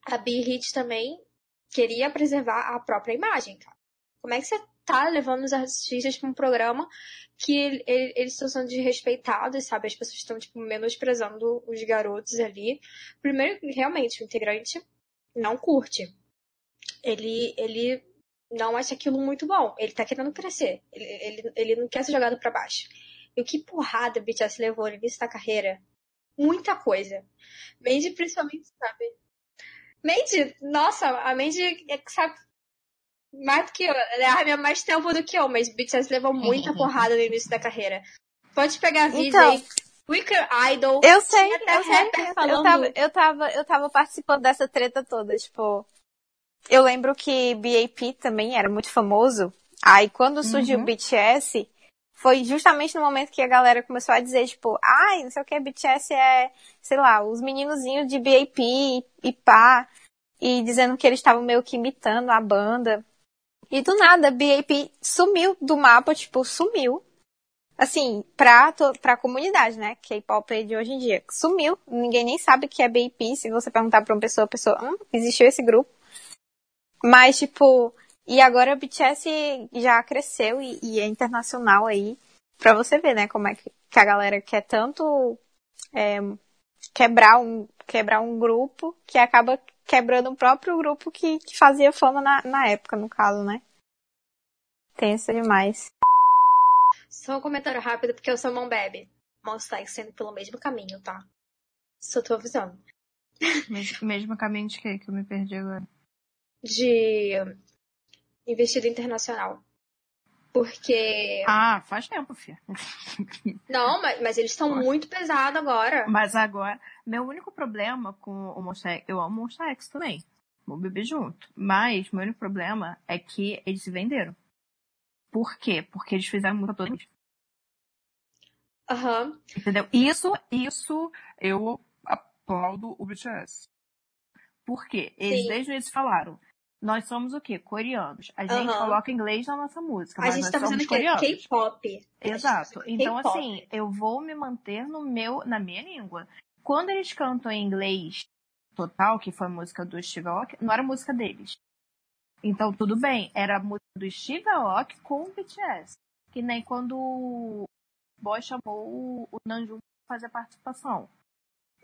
a Bee Hit também queria preservar a própria imagem, cara. Como é que você tá levando os artistas para um programa que ele, ele, eles estão sendo desrespeitados, sabe? As pessoas estão, tipo, menosprezando os garotos ali. Primeiro, realmente, o integrante não curte. Ele, ele não acha aquilo muito bom. Ele tá querendo crescer. Ele, ele, ele não quer ser jogado para baixo. E o que porrada o BTS levou no início da carreira? Muita coisa. Mandy, principalmente, sabe? Mandy, nossa, a Mandy é, sabe mais do que eu. Ela é mais tempo do que eu, mas BTS levou muita porrada no início da carreira. Pode pegar vídeo então, aí. Wicker Idol. Eu sei, eu sei. Falando... Eu, tava, eu, tava, eu tava participando dessa treta toda, tipo. Eu lembro que BAP também era muito famoso. Aí quando surgiu o uhum. BTS, foi justamente no momento que a galera começou a dizer, tipo, ai, não sei o que, BTS é, sei lá, os meninozinhos de BAP e, e pá, e dizendo que eles estavam meio que imitando a banda. E do nada, BAP sumiu do mapa, tipo, sumiu. Assim, pra, pra comunidade, né? K-pop de hoje em dia. Sumiu. Ninguém nem sabe o que é BAP. Se você perguntar pra uma pessoa, a pessoa, hum, existiu esse grupo. Mas, tipo, e agora o BTS já cresceu e, e, é internacional aí. Pra você ver, né, como é que, que a galera quer tanto é, quebrar, um, quebrar um grupo que acaba quebrando o próprio grupo que, que fazia fama na, na época, no caso, né? Tensa demais. Só um comentário rápido, porque eu sou mão bebe. Mostra sendo pelo mesmo caminho, tá? Só tô avisando. Mesmo, mesmo caminho de quê? Que eu me perdi agora. De investido internacional. Porque. Ah, faz tempo, filha. Não, mas, mas eles estão muito pesados agora. Mas agora, meu único problema com o Monster X, eu amo o Monster X também. Vou beber junto. Mas meu único problema é que eles se venderam. Por quê? Porque eles fizeram muita toda Aham. Entendeu? Isso, isso eu aplaudo o BTS. Por quê? Eles Sim. desde início falaram. Nós somos o quê? Coreanos. A gente Aham. coloca inglês na nossa música, A mas gente nós tá somos fazendo coreanos. K-pop. Exato. Então, assim, eu vou me manter no meu, na minha língua. Quando eles cantam em inglês total, que foi a música do Steve Aoki, não era música deles. Então, tudo bem. Era a música do Steve Aoki com o BTS. Que nem quando o Boy chamou o- Namjoon pra fazer a participação.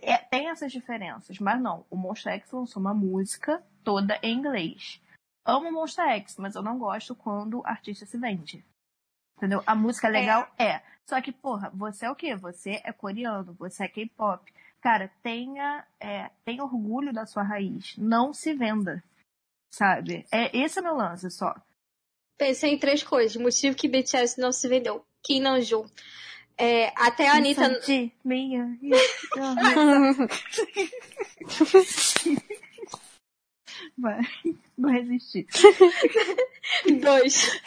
É, tem essas diferenças, mas não. O Monster X lançou uma música toda em inglês. Amo Monster X, mas eu não gosto quando o artista se vende. Entendeu? A música é legal é. Só que, porra, você é o quê? Você é coreano, você é K-pop. Cara, tenha, é, tenha orgulho da sua raiz. Não se venda. Sabe? É, esse é meu lance só. Pensei em três coisas. Motivo que BTS não se vendeu. Kim Namjoon. É, até a Anitta... De minha. Vai. Não resisti. Dois.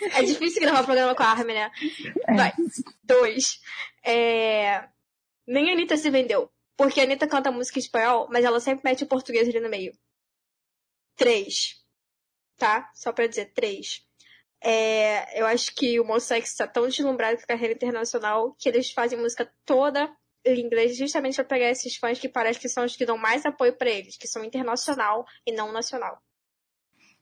É difícil gravar programa com a Armin, né? É. Vai. Dois. É... Nem a Anitta se vendeu. Porque a Anitta canta música em espanhol, mas ela sempre mete o português ali no meio. Três. Tá? Só pra dizer, três. É... Eu acho que o Monster X tá tão deslumbrado com a carreira internacional que eles fazem música toda em inglês justamente pra pegar esses fãs que parece que são os que dão mais apoio pra eles, que são internacional e não nacional.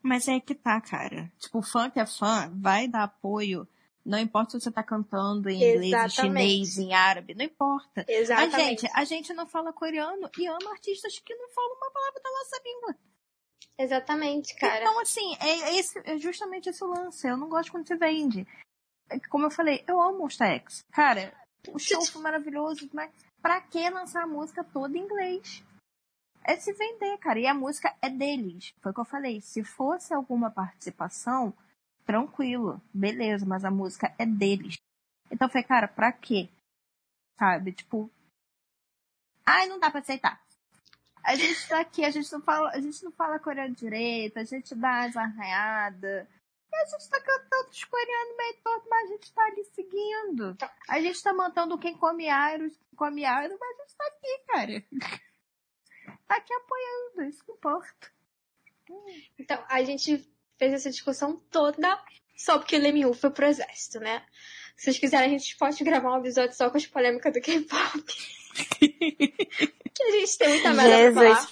Mas é que tá, cara. Tipo, fã que é fã, vai dar apoio. Não importa se você tá cantando em inglês, em Exatamente. chinês, em árabe, não importa. A Exatamente. gente, a gente não fala coreano e ama artistas que não falam uma palavra da nossa língua. Exatamente, cara. Então, assim, é, esse, é justamente esse o lance. Eu não gosto quando se vende. É Como eu falei, eu amo Monster X. Cara, o show foi maravilhoso, mas pra que lançar a música toda em inglês? É se vender, cara. E a música é deles. Foi o que eu falei. Se fosse alguma participação, tranquilo, beleza, mas a música é deles. Então eu falei, cara, pra quê? Sabe? Tipo. Ai, não dá pra aceitar. A gente tá aqui, a gente não fala, a gente não fala coreano direito, a gente dá as arranhadas. E a gente tá cantando os coreanos meio todo, mas a gente tá ali seguindo. A gente tá mantendo quem come iron, quem come iron, mas a gente tá aqui, cara. Tá aqui apoiando, isso que importa. Então, a gente fez essa discussão toda só porque Lee Min-ho foi pro exército, né? Se vocês quiserem, a gente pode gravar um episódio só com as polêmicas do K-pop. que a gente tem muita merda pra falar.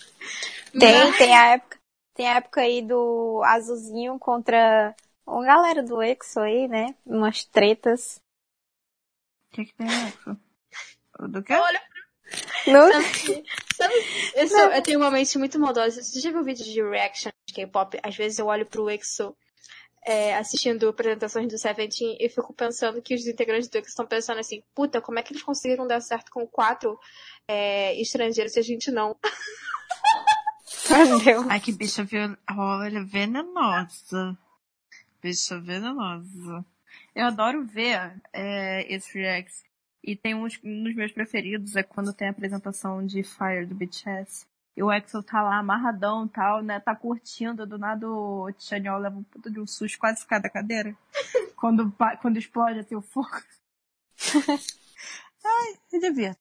Tem, Mas- tem a época, tem a época aí do Azulzinho contra uma galera do EXO aí, né? Umas tretas. O que que tem isso? Do que? Olha, No... sabe, sabe eu, sou- eu tenho uma mente muito maldosa. Você já viu vídeo de reaction de K-pop? Às vezes eu olho pro EXO é, assistindo apresentações do Seventeen e fico pensando que os integrantes do EXO estão pensando assim, puta, como é que eles conseguiram dar certo com quatro é, estrangeiros se a gente não? Deus. Ai, que bicha. Olha, venenosa. Bicha venenosa. Eu adoro ver é, esses reacts. E tem uns um dos meus preferidos é quando tem a apresentação de Fire do BTS. E o Axel tá lá amarradão e tal, né? Tá curtindo, do nada o Chanyeol leva um puto de um susto, quase cai da cadeira. quando, quando explode assim o fogo. Ai, eu devia.